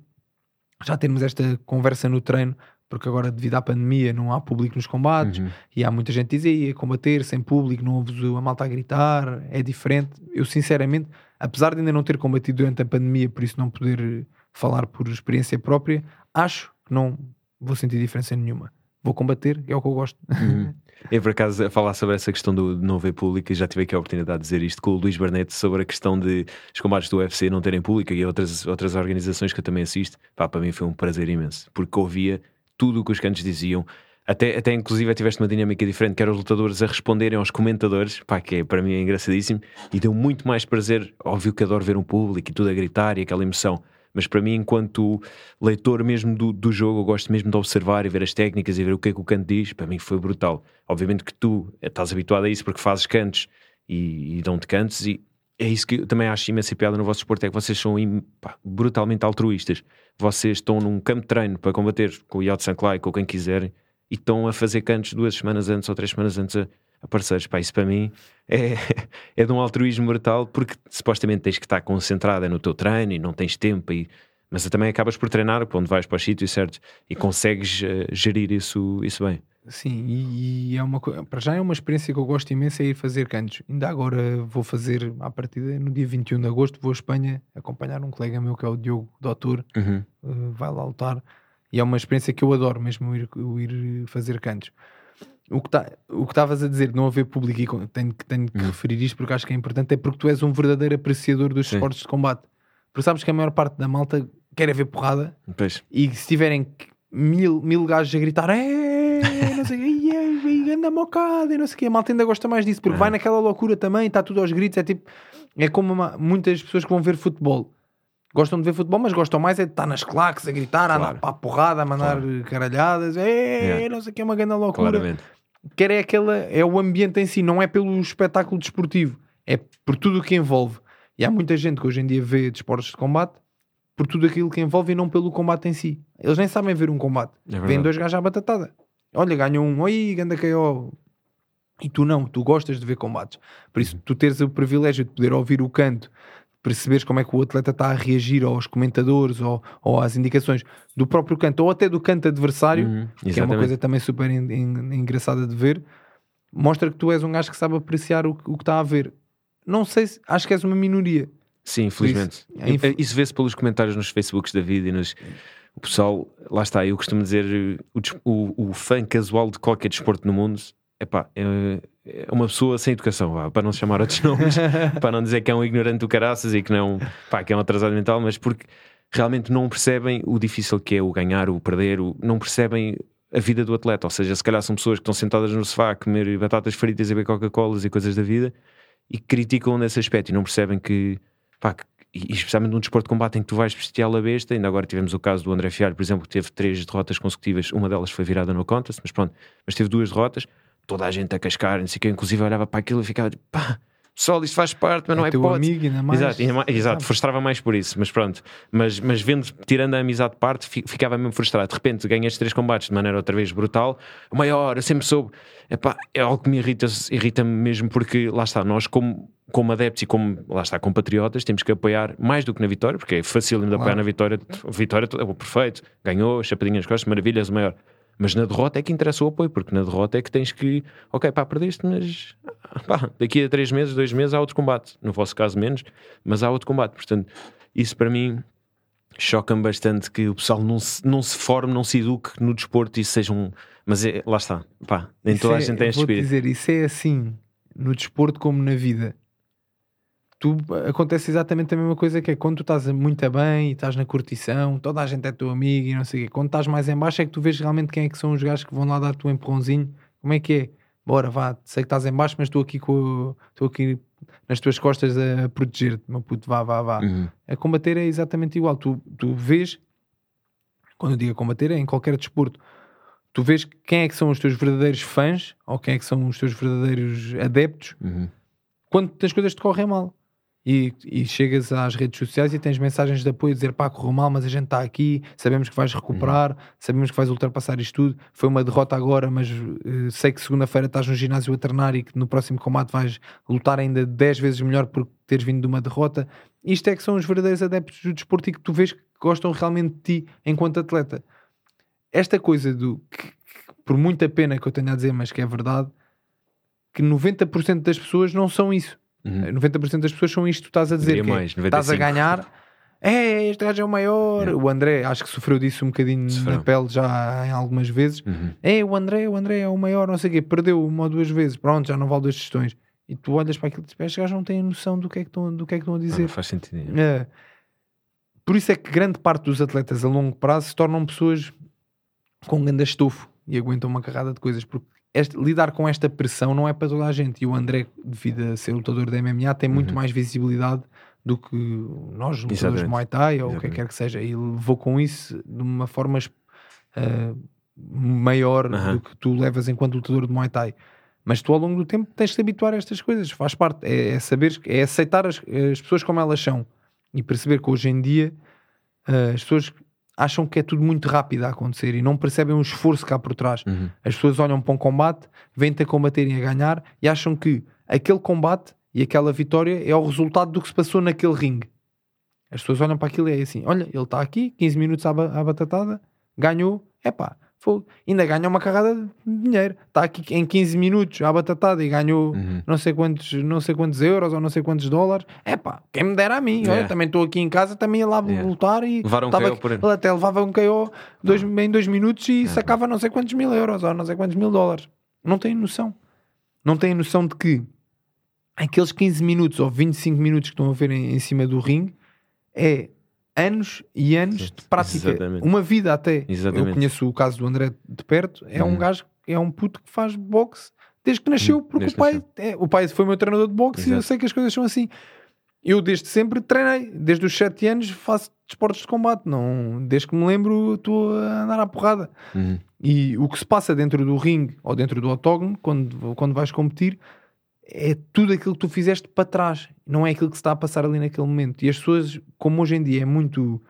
já termos esta conversa no treino, porque agora, devido à pandemia, não há público nos combates Uhum. e há muita gente que diz "Ei, a combater sem público, não ouves a malta a gritar, é diferente. Eu, sinceramente, apesar de ainda não ter combatido durante a pandemia, por isso não poder eh, falar por experiência própria, acho que não vou sentir diferença nenhuma. Vou combater, é o que eu gosto. (laughs) Uhum. Eu, por acaso, a falar sobre essa questão do não ver público, e já tive aqui a oportunidade de dizer isto com o Luís Barnett sobre a questão de os combates do UFC não terem público e outras, outras organizações que eu também assisto. Pá, para mim foi um prazer imenso, porque ouvia tudo o que os cantos diziam. Até, até inclusive tiveste uma dinâmica diferente, que eram os lutadores a responderem aos comentadores, pá, que é, para mim é engraçadíssimo, e deu muito mais prazer. Óbvio que adoro ver um público e tudo a gritar e aquela emoção, mas para mim, enquanto leitor mesmo do, do jogo, eu gosto mesmo de observar e ver as técnicas e ver o que é que o canto diz. Para mim foi brutal. Obviamente que tu estás habituado a isso porque fazes cantos e, e dão-te cantos, e é isso que eu também acho imensa piada no vosso esporte: é que vocês são pá, brutalmente altruístas. Vocês estão num campo de treino para combater com o Yao Sanklai, com quem quiserem, e estão a fazer cantos duas semanas antes ou três semanas antes a, a parceiros. Pá, isso para mim é, (laughs) é de um altruísmo brutal porque supostamente tens que estar concentrada no teu treino e não tens tempo. E, Mas também acabas por treinar quando vais para os sítios certos e consegues uh, gerir isso, isso bem. Sim, e, e é uma para já é uma experiência que eu gosto imenso é ir fazer cantos. Ainda agora vou fazer à partida no dia 21 de agosto, vou à Espanha acompanhar um colega meu que é o Diogo Doutor, uhum. uh, vai lá lutar e é uma experiência que eu adoro mesmo ir, ir fazer cantos. O que tá, estavas a dizer de não haver público, e tenho, tenho que uhum. referir isto porque acho que é importante, é porque tu és um verdadeiro apreciador dos Sim. esportes de combate. Porque sabes que a maior parte da malta quer ver porrada pois. e se tiverem mil, mil gajos a gritar não sei o que, anda mocada e não sei o que, a malta ainda gosta mais disso porque vai naquela loucura também, está tudo aos gritos. É tipo, é como uma, muitas pessoas que vão ver futebol gostam de ver futebol, mas gostam mais é de estar nas claques a gritar, claro. a andar para a porrada, a mandar claro. caralhadas, é, não sei o que, é uma grande loucura. Claramente. Quer é aquela, é o ambiente em si, não é pelo espetáculo desportivo, é por tudo o que envolve. E há muita gente que hoje em dia vê desportos de combate por tudo aquilo que envolve e não pelo combate em si. Eles nem sabem ver um combate. É Vêm dois gajos à batatada. Olha, ganham um, oi, ganda KO. E tu não, tu gostas de ver combates. Por isso, tu teres o privilégio de poder ouvir o canto, perceberes como é que o atleta está a reagir aos comentadores ou, ou às indicações do próprio canto ou até do canto adversário, uhum, que é uma coisa também super engraçada de ver, mostra que tu és um gajo que sabe apreciar o, o que está a ver. Não sei se acho que és uma minoria. Sim, infelizmente. Isso, é inf... isso vê-se pelos comentários nos Facebooks da vida e nos. O pessoal, lá está, eu costumo dizer, o, o, o fã casual de qualquer desporto no mundo epá, é, uma pessoa sem educação, vá, para não se chamar outros nomes, (laughs) para não dizer que é um ignorante do caraças e que não, pá, que é um atrasado mental, mas porque realmente não percebem o difícil que é o ganhar, o perder, o, não percebem a vida do atleta. Ou seja, se calhar são pessoas que estão sentadas no sofá a comer batatas fritas e beber Coca-Colas e coisas da vida e criticam nesse aspecto e não percebem que pá, e especialmente num desporto de combate em que tu vais bestial a besta, ainda agora tivemos o caso do André Fialho, por exemplo, que teve três derrotas consecutivas, uma delas foi virada no contest, mas pronto, mas teve duas derrotas, toda a gente a cascar, não sei o que, inclusive olhava para aquilo e ficava tipo, pá, pessoal, isto faz parte, mas é não é teu hipótese. amigo, ainda mais. Exato, ainda mais, exato frustrava mais por isso, mas pronto. Mas, mas vendo, tirando a amizade de parte, ficava mesmo frustrado. De repente ganhas três combates de maneira outra vez brutal. O maior, eu sempre soube. Epá, é algo que me irrita, irrita-me mesmo porque lá está, nós como, como adeptos e como lá está, compatriotas, temos que apoiar mais do que na vitória, porque é fácil claro. apoiar na vitória. Vitória é o perfeito, ganhou, chapadinhas costas, maravilhas, o maior. Mas na derrota é que interessa o apoio, porque na derrota é que tens que, ok, pá, perdeste, mas pá, daqui a três meses, dois meses há outro combate. No vosso caso, menos, mas há outro combate. Portanto, isso para mim choca-me bastante que o pessoal não se, não se forme, não se eduque no desporto e seja um. Mas é, lá está, pá, nem toda é, a gente tem este espírito. dizer, isso é assim no desporto como na vida tu acontece exatamente a mesma coisa que é quando tu estás muito bem e estás na curtição, toda a gente é teu amigo e não sei o quê. Quando estás mais em baixo é que tu vês realmente quem é que são os gajos que vão lá dar-te um empurrãozinho. Como é que é? Bora, vá, sei que estás em baixo, mas estou aqui com estou aqui nas tuas costas a proteger-te, meu puto, vá, vá, vá. Uhum. A combater é exatamente igual. Tu, tu vês, quando eu digo combater, é em qualquer desporto. Tu vês quem é que são os teus verdadeiros fãs ou quem é que são os teus verdadeiros adeptos uhum. quando as coisas te correm mal e, e, chegas às redes sociais e tens mensagens de apoio a dizer pá, correu mal, mas a gente está aqui, sabemos que vais recuperar, sabemos que vais ultrapassar isto tudo. Foi uma derrota agora, mas uh, sei que segunda-feira estás no ginásio a treinar e que no próximo combate vais lutar ainda 10 vezes melhor por teres vindo de uma derrota. Isto é que são os verdadeiros adeptos do desporto e que tu vês que gostam realmente de ti enquanto atleta. Esta coisa do que, por muita pena que eu tenha a dizer, mas que é verdade, que 90% das pessoas não são isso Uhum. 90% das pessoas são isto que tu estás a dizer. Que é, mais, estás a ganhar. É, este gajo é o maior. O André, acho que sofreu disso um bocadinho sofreu. na pele já em algumas vezes. Uhum. É, o André, o André é o maior, não sei o quê. Perdeu uma ou duas vezes. Pronto, já não vale duas gestões. E tu olhas para aquilo e dizes, estes gajos não têm noção do que é que estão, do que é que estão a dizer. Não, não faz sentido. É. Por isso é que grande parte dos atletas a longo prazo se tornam pessoas com grande estofo e aguentam uma carrada de coisas, porque este, lidar com esta pressão não é para toda a gente. E o André, devido a ser lutador da MMA, tem muito uhum. mais visibilidade do que nós, lutadores de Muay Thai ou o que quer que seja. E levou com isso de uma forma uh, maior uhum. do que tu levas enquanto lutador de Muay Thai. Mas tu ao longo do tempo tens de te habituar a estas coisas, faz parte, é, é saber, é aceitar as, as, pessoas como elas são e perceber que hoje em dia uh, as pessoas acham que é tudo muito rápido a acontecer e não percebem o esforço cá por trás. Uhum. As pessoas olham para um combate, vêm-te a combaterem a ganhar e acham que aquele combate e aquela vitória é o resultado do que se passou naquele ringue. As pessoas olham para aquilo e é assim: olha, ele está aqui, 15 minutos à, ba- à batatada, ganhou, epá, fogo. ainda ganha uma carrada de dinheiro. Está aqui em 15 minutos à batatada e ganhou Uhum. não, sei quantos, não sei quantos euros ou não sei quantos dólares. Epá, quem me dera a mim, olha, Yeah. também estou aqui em casa, também ia lá Yeah. lutar e Levar um tava KO por ele até levava um KO dois, em dois minutos e sacava não sei quantos mil euros ou não sei quantos mil dólares. Não têm noção. Não têm noção de que aqueles 15 minutos ou 25 minutos que estão a ver em, em cima do ringue é anos e anos de prática. Exatamente. Uma vida até. Exatamente. Eu conheço o caso do André de perto. É um Uhum. gajo, é um puto que faz boxe desde que nasceu, Uhum, porque desde o pai, é, o pai foi meu treinador de boxe e eu Exato. sei que as coisas são assim. Eu desde sempre treinei, desde os 7 anos faço desportos de combate, não, desde que me lembro estou a andar à porrada. Uhum. E o que se passa dentro do ringue ou dentro do octógono, quando, quando vais competir, é tudo aquilo que tu fizeste para trás, não é aquilo que se está a passar ali naquele momento. E as pessoas, como hoje em dia é muito.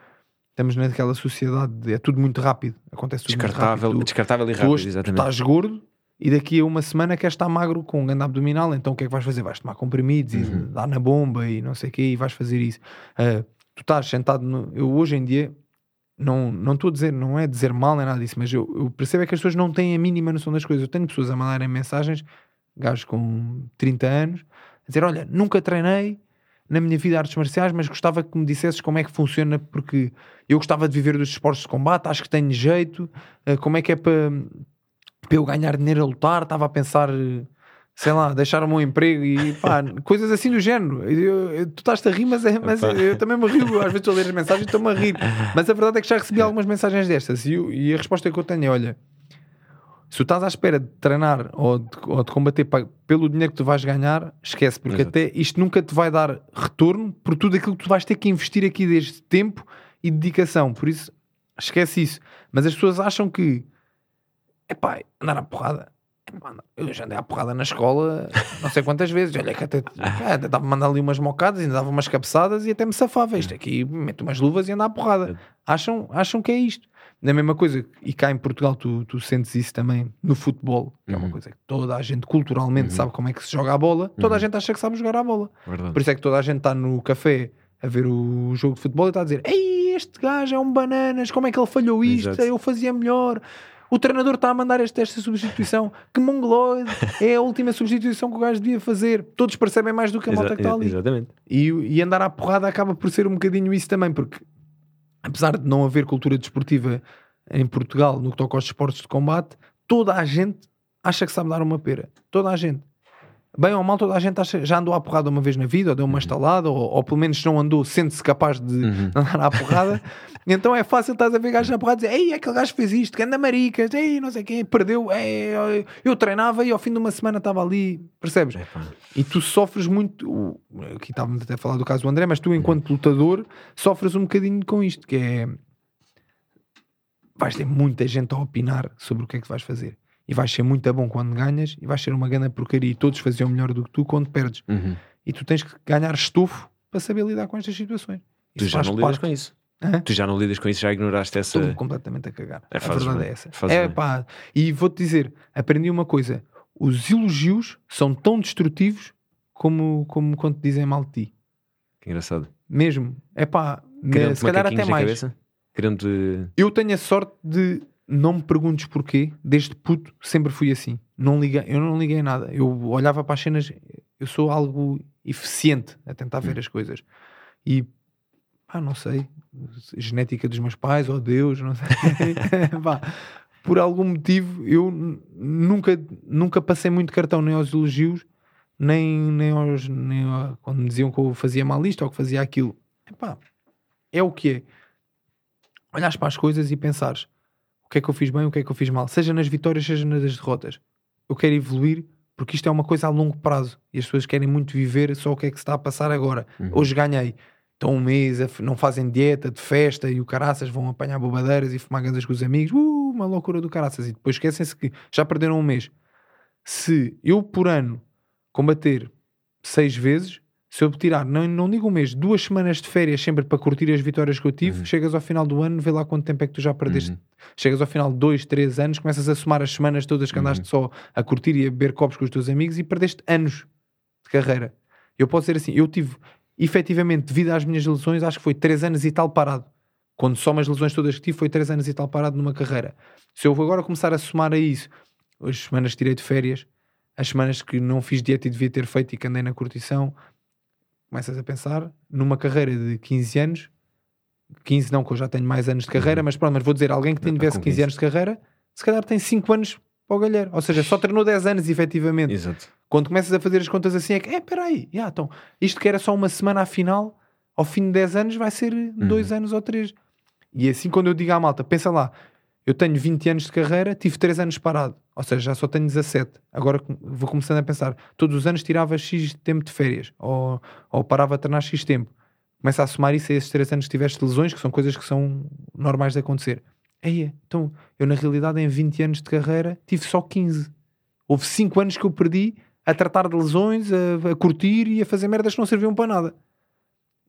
Estamos naquela sociedade, de- é tudo muito rápido, acontece tudo Descartável, muito rápido. Tu- descartável e tu rápido, tu exatamente. estás gordo e daqui a uma semana queres estar magro com um grande abdominal, então o que é que vais fazer? Vais tomar comprimidos Uhum. e dar na bomba e não sei o quê e vais fazer isso. Ah, tu estás sentado no... Eu hoje em dia não não estou a dizer, não é dizer mal nem nada disso, mas eu, eu percebo é que as pessoas não têm a mínima noção das coisas. Eu tenho pessoas a mandarem mensagens, gajos com 30 anos, a dizer: Olha, nunca treinei na minha vida artes marciais, mas gostava que me dissesses como é que funciona, porque eu gostava de viver dos esportes de combate, acho que tenho jeito, eh, como é que é para, para eu ganhar dinheiro a lutar, estava a pensar, eh, sei lá, deixar o meu emprego e pá, (laughs) coisas assim do género. Eu- eu- tu estás-te a rir, mas, é, mas eu também me rio, às vezes estou a ler as mensagens e estou-me a rir. (laughs) Mas a verdade é que já recebi algumas mensagens destas e, e a resposta que eu tenho é: olha, se tu estás à espera de treinar ou de, ou de combater pelo dinheiro que tu vais ganhar, esquece, porque Exato. até isto nunca te vai dar retorno por tudo aquilo que tu vais ter que investir aqui desde tempo e dedicação. Por isso, esquece isso. Mas as pessoas acham que é pá, andar à porrada. Epá, Eu já andei à porrada na escola não sei quantas (laughs) vezes. Olha que até, é, até dava-me mandar ali umas mocadas, ainda dava umas cabeçadas e até me safava. Isto aqui, meto umas luvas e anda à porrada. Acham, acham que é isto. Na mesma coisa, e cá em Portugal tu, tu sentes isso também no futebol, que é uma Uhum. coisa que toda a gente culturalmente Uhum. sabe como é que se joga a bola, toda a gente acha que sabe jogar a bola. Verdade. Por isso é que toda a gente está no café a ver o jogo de futebol e está a dizer: Ei, este gajo é um bananas, como é que ele falhou isto? Exato. Eu fazia melhor. O treinador está a mandar este, esta substituição. Que mongoloide! É a última substituição que o gajo devia fazer. Todos percebem mais do que a malta Exa- que está ali. Exatamente. E, e andar à porrada acaba por ser um bocadinho isso também, porque apesar de não haver cultura desportiva em Portugal no que toca aos esportes de combate, toda a gente acha que sabe dar uma pera. Toda a gente. Bem ou mal, toda a gente já andou à porrada uma vez na vida, ou deu uma estalada, ou, ou pelo menos não andou, sente-se capaz de Uhum. (laughs) andar à porrada. (laughs) então é fácil, estás a ver gajos na porrada e dizer: Ei, aquele gajo fez isto, que anda maricas, ei, não sei quem, perdeu. Ei, eu treinava e ao fim de uma semana estava ali, percebes? Epá. E tu sofres muito. Aqui estávamos até a falar do caso do André, mas tu, enquanto lutador, sofres um bocadinho com isto, que é. Vais ter muita gente a opinar sobre o que é que vais fazer. E vais ser muito bom quando ganhas, e vais ser uma grande porcaria. E todos faziam melhor do que tu quando perdes. Uhum. E tu tens que ganhar estufo para saber lidar com estas situações. Tu já não lidas parte. com isso. Hã? Tu já não lidas com isso, já ignoraste essa. Estou completamente a cagar. É, a verdade bem, é essa. fazes É, pá, e vou-te dizer, aprendi uma coisa: os elogios são tão destrutivos como, como quando te dizem mal de ti. Que engraçado. Mesmo. É pá, se calhar até mais. Criam-te. Eu tenho a sorte de não me perguntes porquê, desde puto sempre fui assim. Não liguei, eu não liguei nada. Eu olhava para as cenas, eu sou algo eficiente a tentar ver as coisas. E pá, não sei, genética dos meus pais, ou Deus, não sei. (laughs) (laughs) Pá, por algum motivo eu nunca, nunca passei muito cartão nem aos elogios, nem, nem aos nem a- quando me diziam que eu fazia mal isto ou que fazia aquilo. Epá, é o que é. Olhares para as coisas e pensares que é que eu fiz bem, o que é que eu fiz mal, seja nas vitórias, seja nas derrotas. Eu quero evoluir porque isto é uma coisa a longo prazo e as pessoas querem muito viver só o que é que se está a passar agora. Uhum. Hoje ganhei. Estão um mês, não fazem dieta de festa e o caraças vão apanhar bobadeiras e fumar ganzas com os amigos. Uh, uma loucura do caraças. E depois esquecem-se que já perderam um mês. Se eu por ano combater seis vezes, se eu tirar, não, não digo um mês, duas semanas de férias sempre para curtir as vitórias que eu tive, Uhum. chegas ao final do ano, vê lá quanto tempo é que tu já perdeste. Uhum. Chegas ao final de dois, três anos, começas a somar as semanas todas que andaste só a curtir e a beber copos com os teus amigos e perdeste anos de carreira. Eu posso dizer assim, eu tive, efetivamente, devido às minhas lesões, acho que foi 3 anos e tal parado. Quando só as lesões todas que tive, foi 3 anos e tal parado numa carreira. Se eu agora começar a somar a isso, as semanas que tirei de férias, as semanas que não fiz dieta e devia ter feito e que andei na curtição, começas a pensar numa carreira de 15 anos, 15 não, que eu já tenho mais anos de carreira, Uhum. mas pronto, mas vou dizer, alguém que Não, tivesse com 15 15. anos de carreira, se calhar tem 5 anos para o galheiro. Ou seja, só treinou 10 anos, efetivamente. Exato. Quando começas a fazer as contas assim, é que, é, peraí, já, então, isto que era só uma semana à final, ao fim de 10 anos vai ser 2 anos ou 3. E assim, quando eu digo à malta, pensa lá, eu tenho 20 anos de carreira, tive 3 anos parado, ou seja, já só tenho 17. Agora vou começando a pensar, todos os anos tirava X tempo de férias, ou, ou parava a treinar X tempo. Começa a somar isso a esses 3 anos que tiveste lesões, que são coisas que são normais de acontecer. Aí, então, eu na realidade em 20 anos de carreira tive só 15. Houve 5 anos que eu perdi a tratar de lesões, a, a curtir e a fazer merdas que não serviam para nada.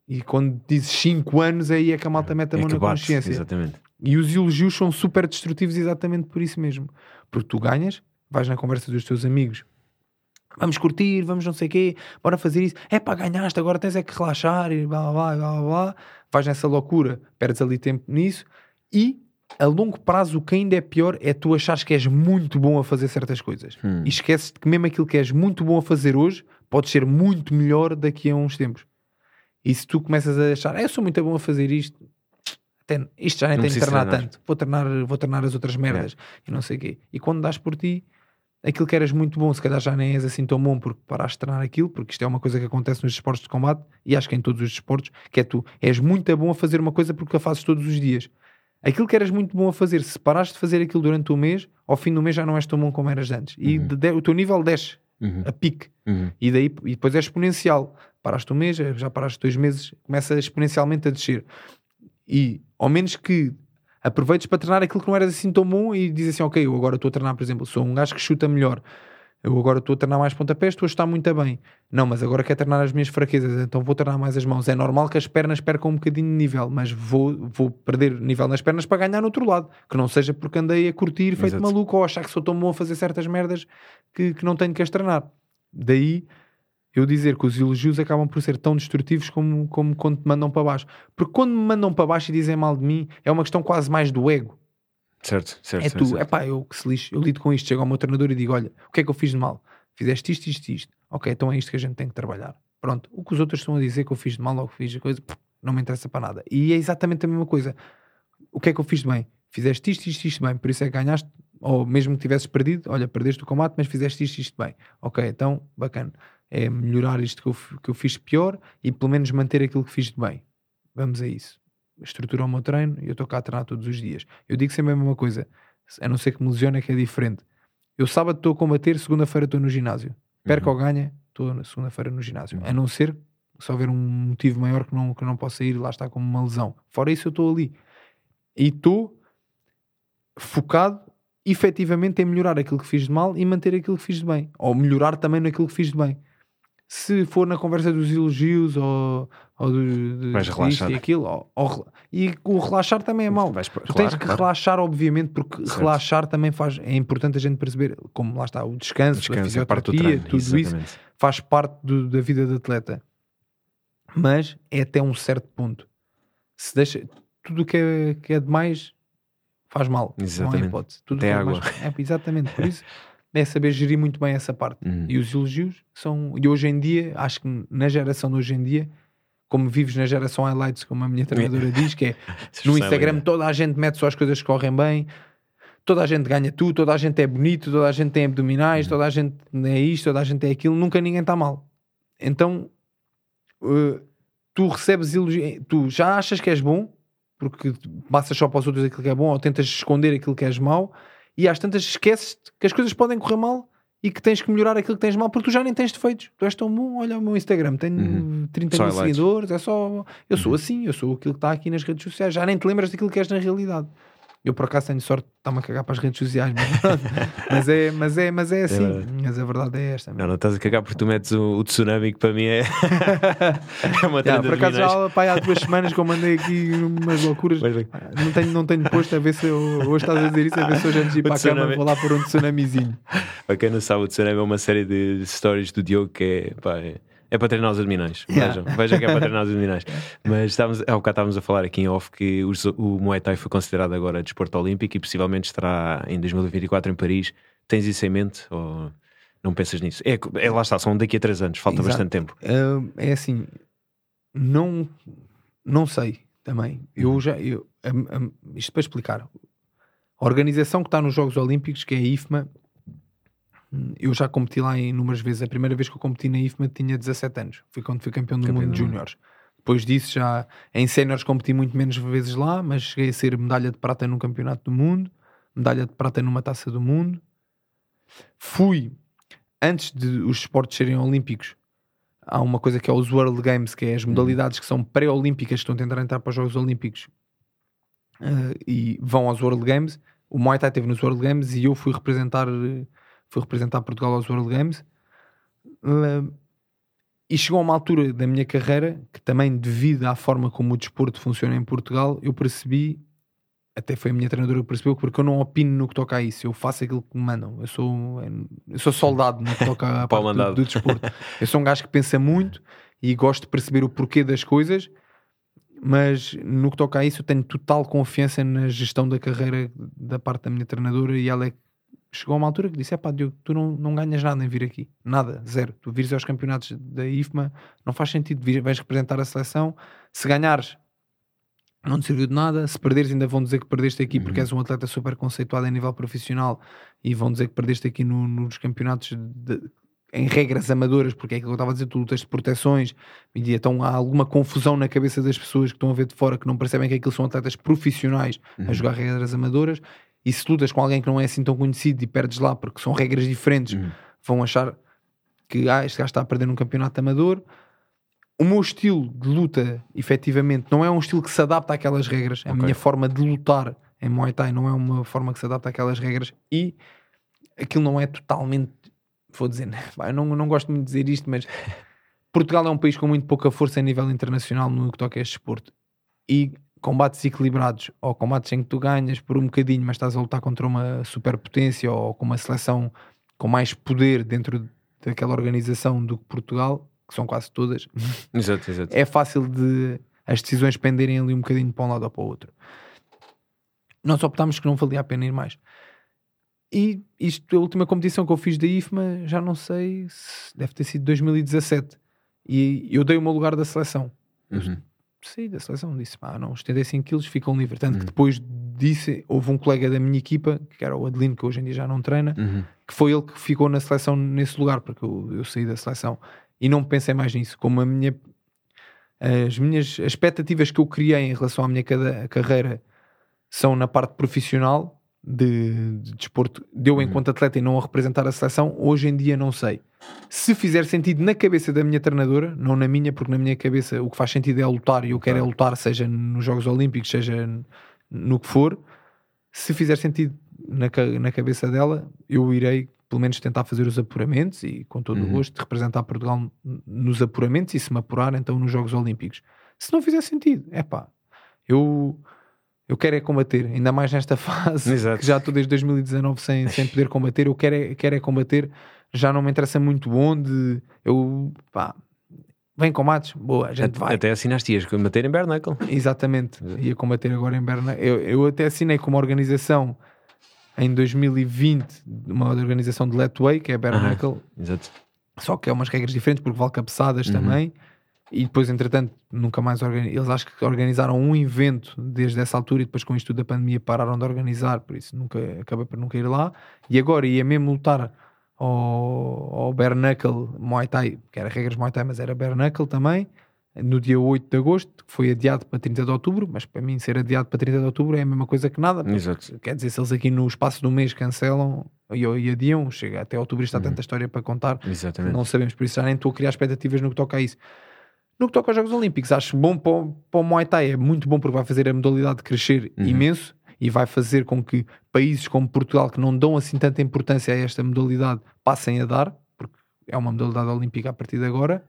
E quando dizes 5 anos, aí é que a malta mete a É mão que na bate, consciência. exatamente. E os elogios são super destrutivos exatamente por isso mesmo. Porque tu ganhas, vais na conversa dos teus amigos, vamos curtir, vamos não sei o quê, bora fazer isso. É pá, ganhaste, agora tens é que relaxar e blá blá blá blá. Vais nessa loucura, perdes ali tempo nisso e a longo prazo o que ainda é pior é tu achares que és muito bom a fazer certas coisas. Hum. E esqueces que mesmo aquilo que és muito bom a fazer hoje pode ser muito melhor daqui a uns tempos. E se tu começas a achar, "Ah, eu sou muito bom a fazer isto, até, isto já nem Não tenho de treinar, treinar. tanto, vou treinar, vou treinar as outras merdas e não sei o quê. E quando dás por ti, aquilo que eras muito bom, se calhar já nem és assim tão bom porque paraste de treinar aquilo, porque isto é uma coisa que acontece nos esportes de combate e acho que em todos os desportos, que é tu és muito bom a fazer uma coisa porque a fazes todos os dias. Aquilo que eras muito bom a fazer, se paraste de fazer aquilo durante o mês, ao fim do mês já não és tão bom como eras antes. E Uhum. de- de- o teu nível desce Uhum. a pique. Uhum. E, daí, e depois é exponencial. Paraste um mês, já paraste dois meses, começa exponencialmente a descer. E ao menos que aproveites para treinar aquilo que não eras assim tão bom e dizes assim, ok, eu agora estou a treinar, por exemplo, sou um gajo que chuta melhor. Eu agora estou a treinar mais pontapés, estou a estar muito bem. Não, mas agora quero treinar as minhas fraquezas, então vou treinar mais as mãos. É normal que as pernas percam um bocadinho de nível, mas vou, vou perder nível nas pernas para ganhar no outro lado. Que não seja porque andei a curtir feito Exato. maluco ou achar que sou tão bom a fazer certas merdas que, que não tenho que as treinar. Daí eu dizer que os elogios acabam por ser tão destrutivos como, como quando te mandam para baixo. Porque quando me mandam para baixo e dizem mal de mim, é uma questão quase mais do ego. Certo, certo. É certo, tu, certo. é pá, eu que se lixo, eu lido com isto, chego ao meu treinador e digo: olha, o que é que eu fiz de mal? Fizeste isto, isto, isto. Ok, então é isto que a gente tem que trabalhar. Pronto, o que os outros estão a dizer que eu fiz de mal ou que fiz de coisa, não me interessa para nada. E é exatamente a mesma coisa. O que é que eu fiz de bem? Fizeste isto, isto, isto bem, por isso é que ganhaste, ou mesmo que tivesses perdido, olha, perdeste o combate, mas fizeste isto, isto bem. Ok, então, bacana. É melhorar isto que eu, que eu fiz de pior e pelo menos manter aquilo que fiz de bem. Vamos a isso. Estrutura o meu treino e eu estou cá a treinar todos os dias. Eu digo sempre a mesma coisa, a não ser que me lesione, é que é diferente. Eu sábado estou a combater, segunda-feira estou no ginásio. Perca Uhum. ou ganha, estou na segunda-feira no ginásio. A não ser só houver um motivo maior que não, que não possa ir, lá está como uma lesão. Fora isso, eu estou ali. E estou focado efetivamente em melhorar aquilo que fiz de mal e manter aquilo que fiz de bem. Ou melhorar também naquilo que fiz de bem. Se for na conversa dos elogios ou, ou do, de, Vais relaxar. e aquilo, ou- ou e o relaxar também é mau. Vais Tu claro, tens que claro. relaxar, obviamente, porque Certo. relaxar também faz. É importante a gente perceber, como lá está, o descanso, Descanso, a é fisioterapia, treino. tudo isso exatamente. faz parte do- da vida do atleta. Mas é até um certo ponto. Se deixa tudo o que é, que é demais faz mal. Não há Exatamente. hipótese. Tudo Até é água. demais- é, exatamente. Por isso (laughs) é saber gerir muito bem essa parte. Uhum. E os elogios são. E hoje em dia, acho que na geração de hoje em dia, como vives na geração highlights, como a minha treinadora (laughs) diz, que é no Instagram toda a gente mete só as coisas que correm bem, toda a gente ganha tudo, toda a gente é bonito, toda a gente tem abdominais, toda a gente é isto, toda a gente é aquilo, nunca ninguém está mal. Então uh, tu recebes elogios, tu já achas que és bom, porque passas só para os outros aquilo que é bom, ou tentas esconder aquilo que és mau, e às tantas esqueces que as coisas podem correr mal e que tens que melhorar aquilo que tens mal, porque tu já nem tens defeitos. Tu és tão bom, olha o meu Instagram, tenho Uhum. 30 Só mil seguidores, é só. Eu sou Uhum. assim, eu sou aquilo que está aqui nas redes sociais, já nem te lembras daquilo que és na realidade. Eu por acaso tenho sorte de estar-me a cagar para as redes sociais, mas, (laughs) mas, é, mas, é, mas é assim. verdade. mas a verdade é esta. Não, não estás a cagar porque tu metes o, o tsunami que para mim é, (laughs) é uma trend por acaso já pá, há duas semanas que eu mandei aqui umas loucuras. Mas bem, Não tenho, não tenho posto a ver se eu, hoje estás a dizer isso, a ver se hoje antes de ir para a cama vou lá pôr um tsunamizinho. Para quem não sabe, o tsunami é uma série de stories do Diogo que é, pá, é, É para treinar os abdominais. Yeah. Vejam, vejam que é para treinar os abdominais. Mas estávamos, há bocado estávamos a falar aqui em off que os- o Muay Thai foi considerado agora desporto olímpico e possivelmente estará em 2024 em Paris. Tens isso em mente ou não pensas nisso? É, é lá está, são daqui a três anos, falta Exato. bastante tempo. Ah, é assim, não, não sei também. Eu já, eu, am- am- isto para explicar, a organização que está nos Jogos Olímpicos, que é a IFMA, eu já competi lá inúmeras vezes. A primeira vez que eu competi na IFMA tinha 17 anos, foi quando fui campeão do Campeão mundo de júniores. Depois disso, já em séniores competi muito menos vezes lá, mas cheguei a ser medalha de prata num campeonato do mundo, medalha de prata numa taça do mundo. Fui, antes de os esportes serem olímpicos, há uma coisa que é os World Games, que é as modalidades que são pré-olímpicas, que estão a tentar entrar para os Jogos Olímpicos eh, e vão aos World Games. O Muay Thai esteve nos World Games e eu fui representar, fui representar Portugal aos World Games. Eh, e chegou a uma altura da minha carreira que também devido à forma como o desporto funciona em Portugal, eu percebi, até foi a minha treinadora que percebeu, porque eu não opino no que toca a isso, eu faço aquilo que me mandam. Eu sou, eu sou soldado no que toca a (laughs) parte do, do desporto. Eu sou um gajo que pensa muito e gosto de perceber o porquê das coisas, mas no que toca a isso eu tenho total confiança na gestão da carreira da parte da minha treinadora e ela é que chegou a uma altura que disse: é pá, Diogo, tu não, não ganhas nada em vir aqui, nada, zero. Tu vires aos campeonatos da IFMA, não faz sentido, vir, vais representar a seleção. Se ganhares, não te serviu de nada. Se perderes, ainda vão dizer que perdeste aqui porque Uhum. és um atleta super conceituado a nível profissional e vão dizer que perdeste aqui no- nos campeonatos de- em regras amadoras, porque é aquilo que eu estava a dizer, tu lutas de proteções e então há alguma confusão na cabeça das pessoas que estão a ver de fora que não percebem que aquilo são atletas profissionais a Uhum. jogar regras amadoras e se lutas com alguém que não é assim tão conhecido e perdes lá porque são regras diferentes, Uhum. vão achar que ah, este gajo está a perder num campeonato amador. O meu estilo de luta, efetivamente, não é um estilo que se adapta àquelas regras. A Ok. minha forma de lutar em Muay Thai não é uma forma que se adapta àquelas regras e aquilo não é totalmente. Vou dizer, (laughs) eu não, não gosto muito de dizer isto, mas Portugal é um país com muito pouca força a nível internacional no que toca a este desporto. E combates equilibrados, ou combates em que tu ganhas por um bocadinho, mas estás a lutar contra uma superpotência ou com uma seleção com mais poder dentro daquela organização do que Portugal, que são quase todas, (laughs) Exato, exato. é fácil de as decisões penderem ali um bocadinho para um lado ou para o outro. Nós optámos que não valia a pena ir mais. E isto, a última competição que eu fiz da IFMA, já não sei, se deve ter sido 2017. E eu dei o meu lugar da seleção. Uhum. Saí da seleção, disse, pá, não, os 75 quilos ficam livres. Tanto Uhum. que depois disse, houve um colega da minha equipa, que era o Adelino, que hoje em dia já não treina, Uhum. que foi ele que ficou na seleção nesse lugar, porque eu, eu saí da seleção e não pensei mais nisso. Como a minha, as minhas expectativas que eu criei em relação à minha cada- carreira são na parte profissional de, de desporto, deu enquanto atleta e não a representar a seleção, hoje em dia não sei. Se fizer sentido na cabeça da minha treinadora, não na minha, porque na minha cabeça o que faz sentido é lutar e eu quero é lutar, seja nos Jogos Olímpicos, seja no que for. Se fizer sentido na, na cabeça dela, eu irei pelo menos tentar fazer os apuramentos e com todo o Uhum. gosto de representar Portugal nos apuramentos e se me apurar então nos Jogos Olímpicos. Se não fizer sentido, é pá, eu, eu quero é combater, ainda mais nesta (laughs) fase Exato. que já estou desde 2019 sem, sem poder combater, eu quero é, quero é combater, já não me interessa muito onde, eu pá, vem combates, boa, a gente Até, vai. até assinaste ias combater em Bernacle. Exatamente, Exato. ia combater agora em Berna. Eu, eu até assinei como organização em 2020 uma organização de Letway, que é a Bernacle, Exato. só que é umas regras diferentes porque vale cabeçadas Uhum. também. E depois, entretanto, nunca mais organi- eles acho que organizaram um evento desde essa altura e depois com isto tudo da pandemia pararam de organizar, por isso nunca acabei por nunca ir lá. E agora ia mesmo lutar ao, ao Bare Knuckle Muay Thai, que era regras Muay Thai, mas era Bare Knuckle também, no dia 8 de agosto, que foi adiado para 30 de outubro, mas para mim ser adiado para 30 de outubro é a mesma coisa que nada, Exato. Quer dizer, se eles aqui no espaço do mês cancelam e, e adiam, chega até outubro está Uhum. tanta história para contar, Exatamente. não sabemos, por isso já nem estou a criar expectativas no que toca a isso. No que toca aos Jogos Olímpicos, acho bom para o, para o Muay Thai, é muito bom porque vai fazer a modalidade crescer Uhum. imenso e vai fazer com que países como Portugal, que não dão assim tanta importância a esta modalidade, passem a dar, porque é uma modalidade olímpica a partir de agora.